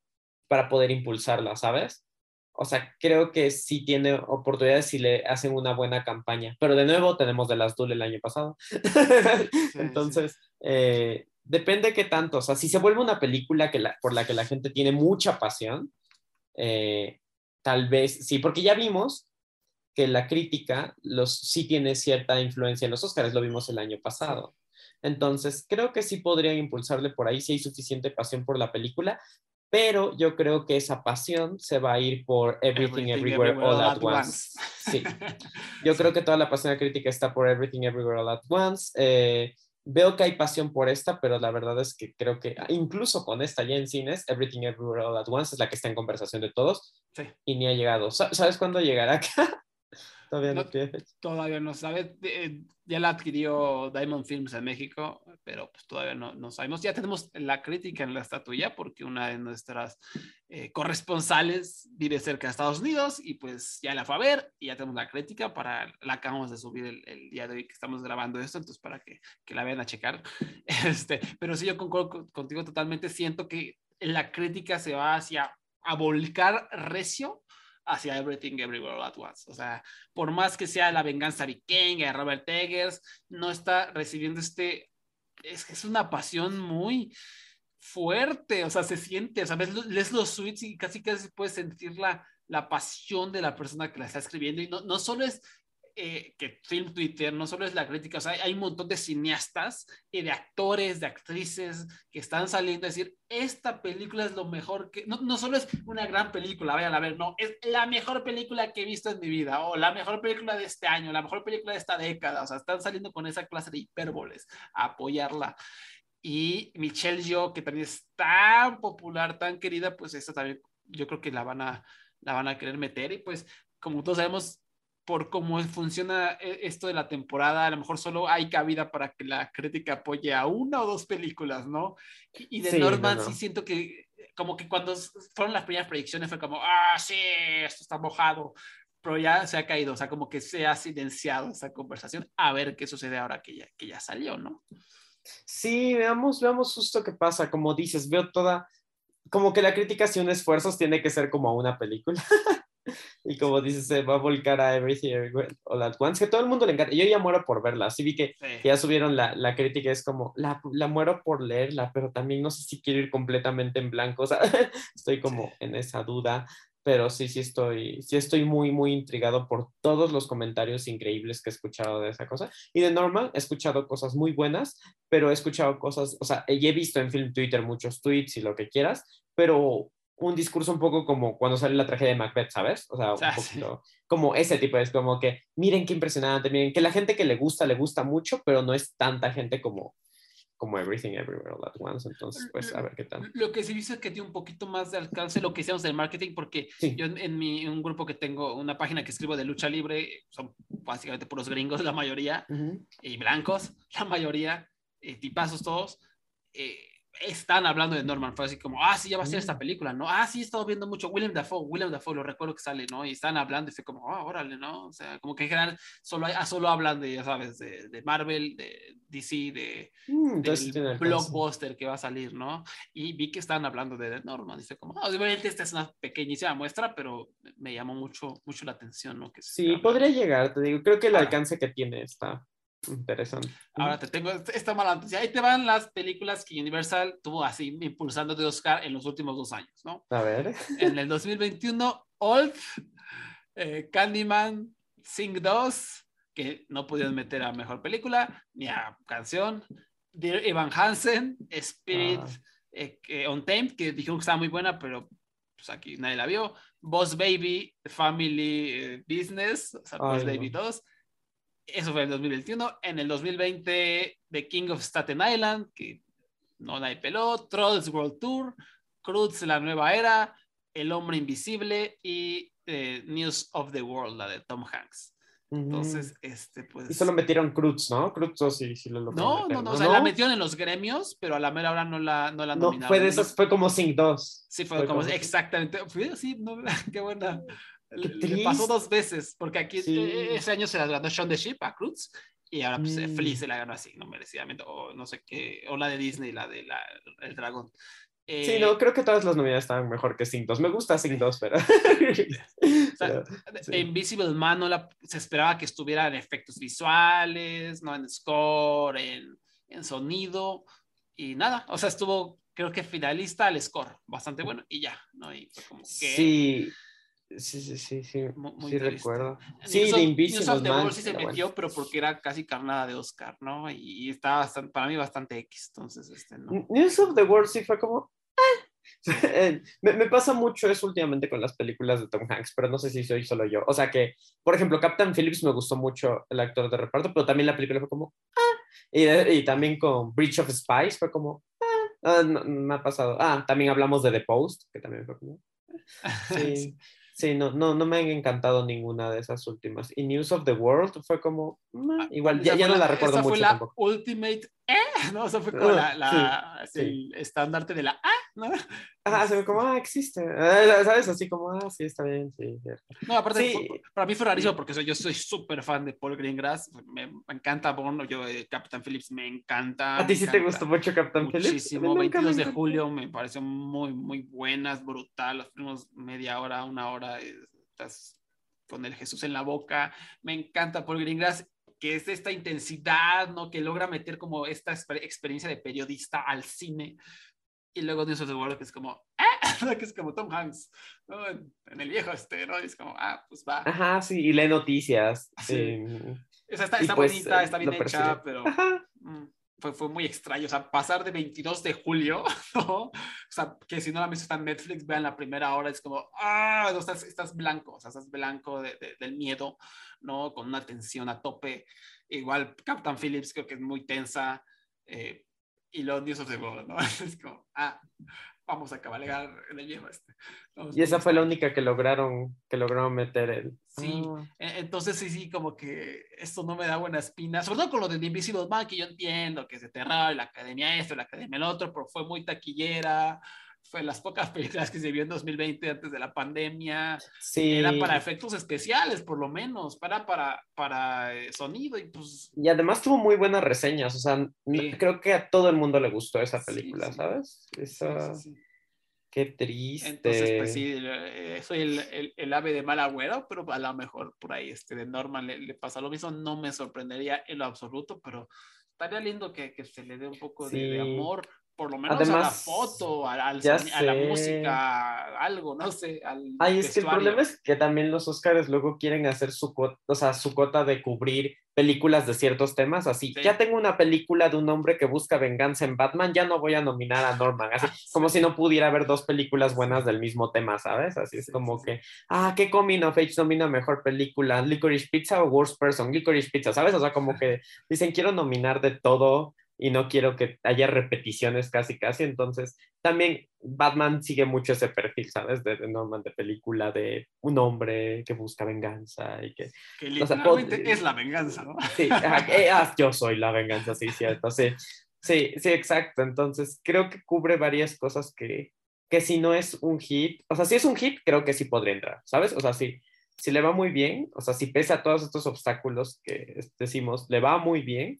para poder impulsarla, ¿sabes? O sea, creo que sí tiene oportunidades si le hacen una buena campaña. Pero de nuevo tenemos de las Dul el año pasado. Entonces, eh, depende qué tanto. O sea, si se vuelve una película que la- por la que la gente tiene mucha pasión, eh, tal vez sí, porque ya vimos que la crítica los, sí tiene cierta influencia en los Oscars, lo vimos el año pasado. Entonces, creo que sí podría impulsarle por ahí si hay suficiente pasión por la película, pero yo creo que esa pasión se va a ir por Everything, Everywhere, All, at, once. Sí, yo creo que toda la pasión crítica está por Everything Everywhere All at Once. Eh, veo que hay pasión por esta, pero la verdad es que creo que incluso con esta ya en cines, Everything Everywhere All at Once es la que está en conversación de todos Sí. y ni ha llegado. Sa- ¿Sabes cuándo llegará acá? Todavía no, No. Todavía no sabe. eh, Ya la adquirió Diamond Films en México, pero pues todavía no, no sabemos. Ya tenemos la crítica en la estatuilla porque una de nuestras eh, corresponsales vive cerca de Estados Unidos y pues ya la fue a ver y ya tenemos la crítica para la acabamos de subir el, el día de hoy que estamos grabando esto, entonces para que, que la vayan a checar. Este, pero sí, yo concuerdo con- contigo totalmente. Siento que la crítica se va hacia a volcar recio hacia Everything Everywhere All at Once. O sea, por más que sea la venganza vikinga de Robert Eggers, no está recibiendo este, es que es una pasión muy fuerte, o sea, se siente, o sea, ves, lees los tweets y casi casi puedes sentir la, la pasión de la persona que la está escribiendo y no, no solo es eh, que Film Twitter, no solo es la crítica, o sea, hay, un montón de cineastas y de actores, de actrices que están saliendo a decir, esta película es lo mejor que, no, no solo es una gran película, vayan a ver, no, es la mejor película que he visto en mi vida, o la mejor película de este año, la mejor película de esta década, o sea, están saliendo con esa clase de hipérboles a apoyarla. Y Michelle Yeoh, que también es tan popular, tan querida, pues esta también yo creo que la van a, la van a querer meter. Y pues, como todos sabemos, por cómo funciona eh, esto de la temporada, a lo mejor solo hay cabida para que la crítica apoye a una o dos películas, ¿no? Y, de Sí, Norman no, no. sí siento que como que cuando fueron las primeras predicciones fue como, ah, sí, esto está mojado, pero ya se ha caído, o sea, como que se ha silenciado esa conversación, a ver qué sucede ahora que ya, que ya salió, ¿no? Sí, veamos, veamos justo qué pasa. Como dices, veo toda, como que la crítica si un esfuerzos tiene que ser como una película. y como dices, se va a volcar a Everything Everywhere All at Once, que todo el mundo le encanta. Yo ya muero por verla. Así vi que Sí. ya subieron la, la crítica, es como, la, la muero por leerla, pero también no sé si quiero ir completamente en blanco. O sea, estoy como en esa duda. Pero sí, sí estoy, sí estoy muy, muy intrigado por todos los comentarios increíbles que he escuchado de esa cosa. Y de Norman he escuchado cosas muy buenas, pero he escuchado cosas, o sea, y he visto en Film Twitter muchos tweets y lo que quieras, pero un discurso un poco como cuando sale la tragedia de Macbeth, ¿sabes? O sea, un Ah, sí. poquito como ese tipo, es como que miren qué impresionante, miren que la gente que le gusta, le gusta mucho, pero no es tanta gente como, como Everything Everywhere All at Once, entonces pues a ver qué tal. Lo que sí dice es que tiene un poquito más de alcance lo que hicimos del marketing, porque Sí. yo en, en mi, en un grupo que tengo, una página que escribo de lucha libre, son básicamente puros gringos, la mayoría, Ujú. y blancos, la mayoría, eh, tipazos todos, eh, están hablando de Norman. Fue así como, ah, sí, ya va a ser esta película, ¿no? Ah, sí, he estado viendo mucho William Dafoe, William Dafoe, lo recuerdo que sale, ¿no? Y están hablando y fue como, ah, órale, ¿no? O sea, como que en general solo, hay- ah, solo hablan de, ya sabes, de, de Marvel, de DC, de, Mm, del blockbuster que va a salir, ¿no? Y vi que estaban hablando de Norman. Y fue como, ah, obviamente esta es una pequeñísima muestra, pero me llamó mucho, mucho la atención, ¿no? Que Sí, podría llegar, te digo, creo que el Ahora. alcance que tiene está interesante. Ahora te tengo esta mala noticia. Ahí te van las películas que Universal tuvo así impulsando de Oscar en los últimos dos años, ¿no? A ver. En el 2021, Old, eh, Candyman, Sing 2, que no pudieron meter a mejor película ni a canción. Dear Evan Hansen, Spirit, Ah. eh, que- Untamed, que dijeron que estaba muy buena, pero pues aquí nadie la vio. Boss Baby, Family eh, Business, o sea, Boss Baby no. 2. Eso fue en el 2021. En el 2020, The King of Staten Island, que no nadie peló. Trolls World Tour, Cruz, La Nueva Era, El Hombre Invisible y eh, News of the World, la de Tom Hanks. Entonces, este, pues... Y solo metieron Cruz, ¿no? Cruz oh, sí, sí lo lograron No, meter, no, no, o sea, la metieron en los gremios, pero a la mera hora no la, no la No, nominaron. fue de No- esas, fue como Sing 2. Sí, fue, fue como, como- exactamente. Fue así, no, qué buena. Le- pasó dos veces, porque aquí Sí. eh, ese año se la ganó Sean the Sheep a Cruz y ahora pues, Mm. Feliz se la ganó así, no merecidamente, o no sé qué, o la de Disney, la de la, el dragón. Eh, Sí, no, creo que todas las novedades estaban mejor que Sing 2. Me gusta Sing 2, pero... sea, pero, sí. Invisible Man no la, se esperaba que estuviera en efectos visuales, no en score, en, en sonido y nada. O sea, estuvo, creo que finalista al score, bastante bueno y ya, ¿no? Y fue como que. Sí, Sí, sí, sí, sí, muy sí recuerdo. News Sí, of- de News Invisible of the Man. World sí se bueno. metió, pero porque era casi carnada de Oscar, ¿no? Y, y estaba bastante- para mí bastante X, entonces, este, no. News of the World sí fue como... ah. Eh, me, me pasa mucho eso últimamente con las películas de Tom Hanks, pero no sé si soy solo yo. O sea que, por ejemplo, Captain Phillips me gustó mucho el actor de reparto, pero también la película fue como... ah. Y, y también con Breach of Spies fue como... ah. Ah, no, me ha pasado. Ah, también hablamos de The Post, que también fue como... Sí, sí, no, no, no me han encantado ninguna de esas últimas. Y News of the World fue como... "Meh", igual, ya, no la recuerdo esa mucho fue la tampoco. Ultimate, ¿eh? No, esa fue como la, la- sí, el estandarte de la, ah, ¿no? Ah, se ve como, ah, existe. ¿Sabes? Así como, ah, sí, está bien, sí. cierto. No, aparte, Sí. fue- para mí fue rarísimo porque soy- yo soy súper fan de Paul Greengrass. Me, me encanta Bourne, yo, eh, Captain Phillips, me encanta. ¿A ti sí te gustó mucho Captain Phillips? Muchísimo. A mí nunca me 22 de julio me pareció muy, muy buenas, brutal. Los primeros media hora, una hora, eh, estás con el Jesús en la boca. Me encanta Paul Greengrass, que es esta intensidad, ¿no? Que logra meter como esta exper- experiencia de periodista al cine. Y luego News of the World, que es como, ¡ah! que es como Tom Hanks, ¿no? En, en el viejo este, ¿no? Y es como, ah, pues va. Ajá, sí, y lee noticias. Sí. Sí. O sea, está, está pues, bonita, eh, está bien lo hecha, pero mm, fue, fue muy extraño. O sea, pasar de 22 de julio, ¿no? O sea, que si no la han visto está en Netflix, vean la primera hora, es como, ah, no, estás, estás blanco, o sea, estás blanco de- de- del miedo, ¿no? Con una tensión a tope. Igual Captain Phillips creo que es muy tensa. eh, y los News of the World, ¿no? Es como, ah, vamos a cabalgar en el viejo este. Vamos Y esa fue la única que lograron, que lograron meter el. Sí. Ah. E- Entonces sí, sí, como que esto no me da buena espina, sobre todo con lo de The Invisible Man, que yo entiendo que es de terror, la academia esto, la academia el otro, pero fue muy taquillera, fue las pocas películas que se vio en 2020 antes de la pandemia, Sí. era para efectos especiales por lo menos, para, para, para eh, sonido y pues... Y además tuvo muy buenas reseñas, o sea, Sí. creo que a todo el mundo le gustó esa Sí, película, sí. ¿sabes? sí, Esa, sí, sí. Qué triste. Entonces, pues sí, eh, soy el, el, el ave de mal agüero, pero a lo mejor por ahí este, de Norman le, le pasa lo mismo. No me sorprendería en lo absoluto, pero estaría lindo que, que se le dé un poco de, de Sí. amor, por lo menos a la Además, foto, a la música, algo, no sé. Al Ay, es que el problema es que también los Oscars luego quieren hacer su cota, o sea, su cota de cubrir películas de ciertos temas, así. Sí. Ya tengo una película de un hombre que busca venganza en Batman, ya no voy a nominar a Norman, así como si no pudiera haber dos películas buenas del mismo tema, ¿sabes? Así es Sí, como que, ah, ¿qué Coming of Age nomina mejor película? ¿Licorice Pizza o Worst Person? Licorice Pizza, ¿sabes? O sea, como que dicen, quiero nominar de todo y no quiero que haya repeticiones casi, casi, entonces también Batman sigue mucho ese perfil, ¿sabes? De, de Norman, de película de un hombre que busca venganza y que... Que o sea, literalmente pod- es la venganza, ¿no? Sí, ah, yo soy la venganza, sí, cierto, sí. Sí, sí, exacto. Entonces, creo que cubre varias cosas que, que si no es un hit, o sea, si es un hit, creo que sí podría entrar, ¿sabes? O sea, si, si le va muy bien, o sea, si pese a todos estos obstáculos que decimos, le va muy bien,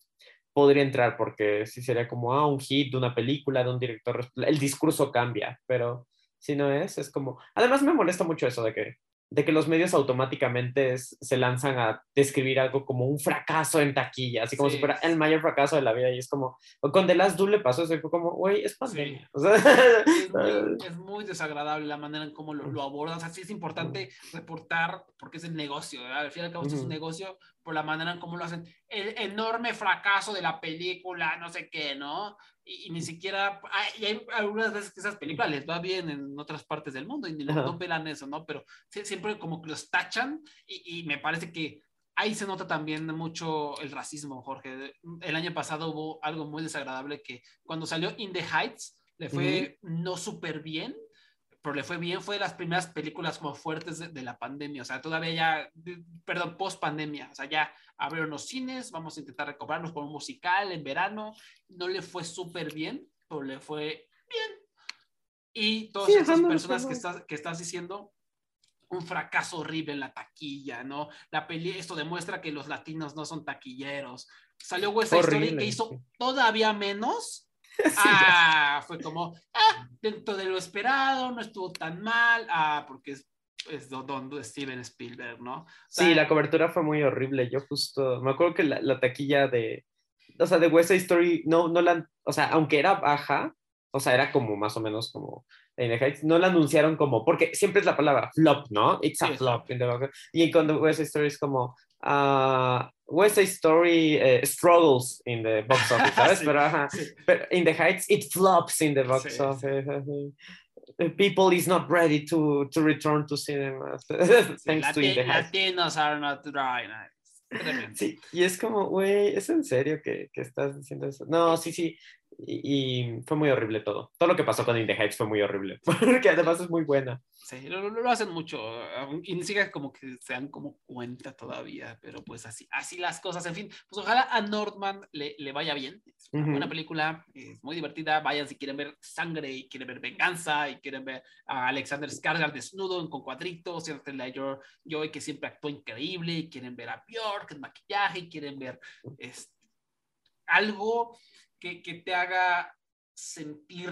podría entrar porque sí sería como, ah, un hit de una película, de un director, el discurso cambia, pero si no es, es como... Además me molesta mucho eso de que, de que los medios automáticamente es- se lanzan a describir algo como un fracaso en taquilla, así como Sí. si fuera el mayor fracaso de la vida y es como, con The Last Duel le pasó eso y fue como, güey, es pandemia. O sea, Es muy, es muy desagradable la manera en cómo lo, lo abordan. O sea, sí es importante reportar porque es el negocio, ¿verdad? Al fin y al cabo, esto es un negocio por la manera en cómo lo hacen. El enorme fracaso de la película, no sé qué, ¿no? Y, y ni siquiera. hay- Y hay algunas veces que esas películas les va bien en otras partes del mundo y ni lo, Ajá. no pelan eso, ¿no? Pero siempre como que los tachan y, y me parece que. Ahí se nota también mucho el racismo, Jorge. El año pasado hubo algo muy desagradable que cuando salió In the Heights, le fue no súper bien, pero le fue bien, fue de las primeras películas como fuertes de, de la pandemia, o sea, todavía ya, de- perdón, post pandemia, o sea, ya abrieron los cines, vamos a intentar recobrarnos con un musical en verano, no le fue súper bien, pero le fue bien. Y todas Sí, personas que estás, que estás diciendo, un fracaso horrible en la taquilla, ¿no? La peli, esto demuestra que los latinos no son taquilleros. Salió West Side Story que hizo todavía menos. ah, fue como, ah, dentro de lo esperado, no estuvo tan mal, ah, porque es, es don, don Steven Spielberg, ¿no? O Sí, la cobertura fue muy horrible. Yo justo, me acuerdo que la, la taquilla de, o sea, de West Side Story, no, no la, o sea, aunque era baja, O sea, era como más o menos como Heights. No la anunciaron como, porque siempre es la palabra flop, ¿no? It's a Sí, flop. y cuando West Side Story es como, ah, West Side Story eh, struggles in the box office, ¿sabes? Sí, pero, ajá, sí. pero In the Heights, it flops in the box Sí, office. People is not ready to, to return to cinemas. Thanks to In the Heights. Latinos are not. Tremendo. Sí, y es como, güey, ¿es en serio que, que estás diciendo eso? No, sí, sí. Y, y fue muy horrible todo. Todo lo que pasó con In the Heights fue muy horrible. Porque además es muy buena. Sí, lo, lo- lo hacen mucho y ni siquiera como que se dan como cuenta todavía, pero pues así, así las cosas. En fin, pues ojalá a Nordman le, le vaya bien. Es una Ujú. buena película, es muy divertida. Vayan si quieren ver sangre y quieren ver venganza y quieren ver a Alexander Skarsgård desnudo con cuadritos y a Taylor Joy que siempre actuó increíble y quieren ver a Bjork en maquillaje y quieren ver este, algo que, que te haga sentir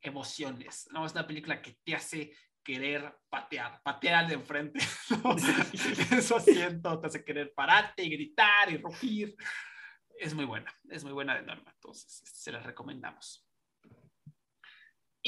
emociones. No es una película que te hace querer patear, patear al de enfrente. ¿no? Eso asiento te hace querer pararte y gritar y rugir. Es muy buena, es muy buena de norma, entonces se la recomendamos.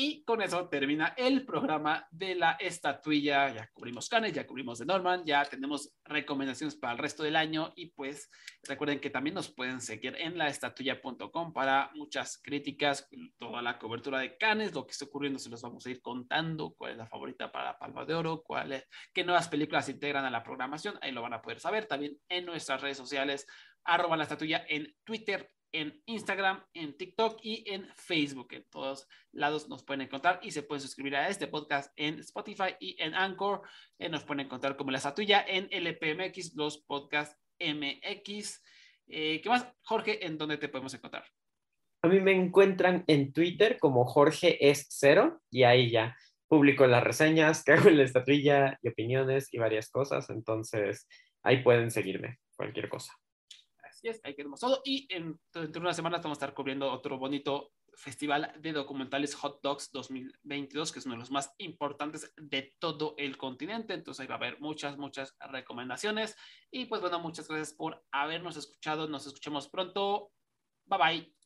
Y con eso termina el programa de la estatuilla. Ya cubrimos Cannes, ya cubrimos de Norman, ya tenemos recomendaciones para el resto del año. Y pues recuerden que también nos pueden seguir en laestatuilla.com para muchas críticas, toda la cobertura de Cannes, lo que está ocurriendo, se los vamos a ir contando, cuál es la favorita para la Palma de Oro, cuál es, qué nuevas películas se integran a la programación. Ahí lo van a poder saber también en nuestras redes sociales, arroba la estatuilla en Twitter, en Instagram, en TikTok y en Facebook. En todos lados nos pueden encontrar y se pueden suscribir a este podcast en Spotify y en Anchor. Eh, nos pueden encontrar como la estatuilla en LPMX, los podcasts MX. Eh, ¿Qué más, Jorge? ¿En dónde te podemos encontrar? A mí me encuentran en Twitter como Jorge es cero y ahí ya publico las reseñas, que hago en la estatuilla y opiniones y varias cosas. Entonces ahí pueden seguirme, cualquier cosa. Así ahí quedamos todo. Y en, dentro de unas semanas vamos a estar cubriendo otro bonito festival de documentales Hot Dogs 2022, que es uno de los más importantes de todo el continente. Entonces ahí va a haber muchas, muchas recomendaciones. Y pues bueno, muchas gracias por habernos escuchado. Nos escuchamos pronto. Bye bye.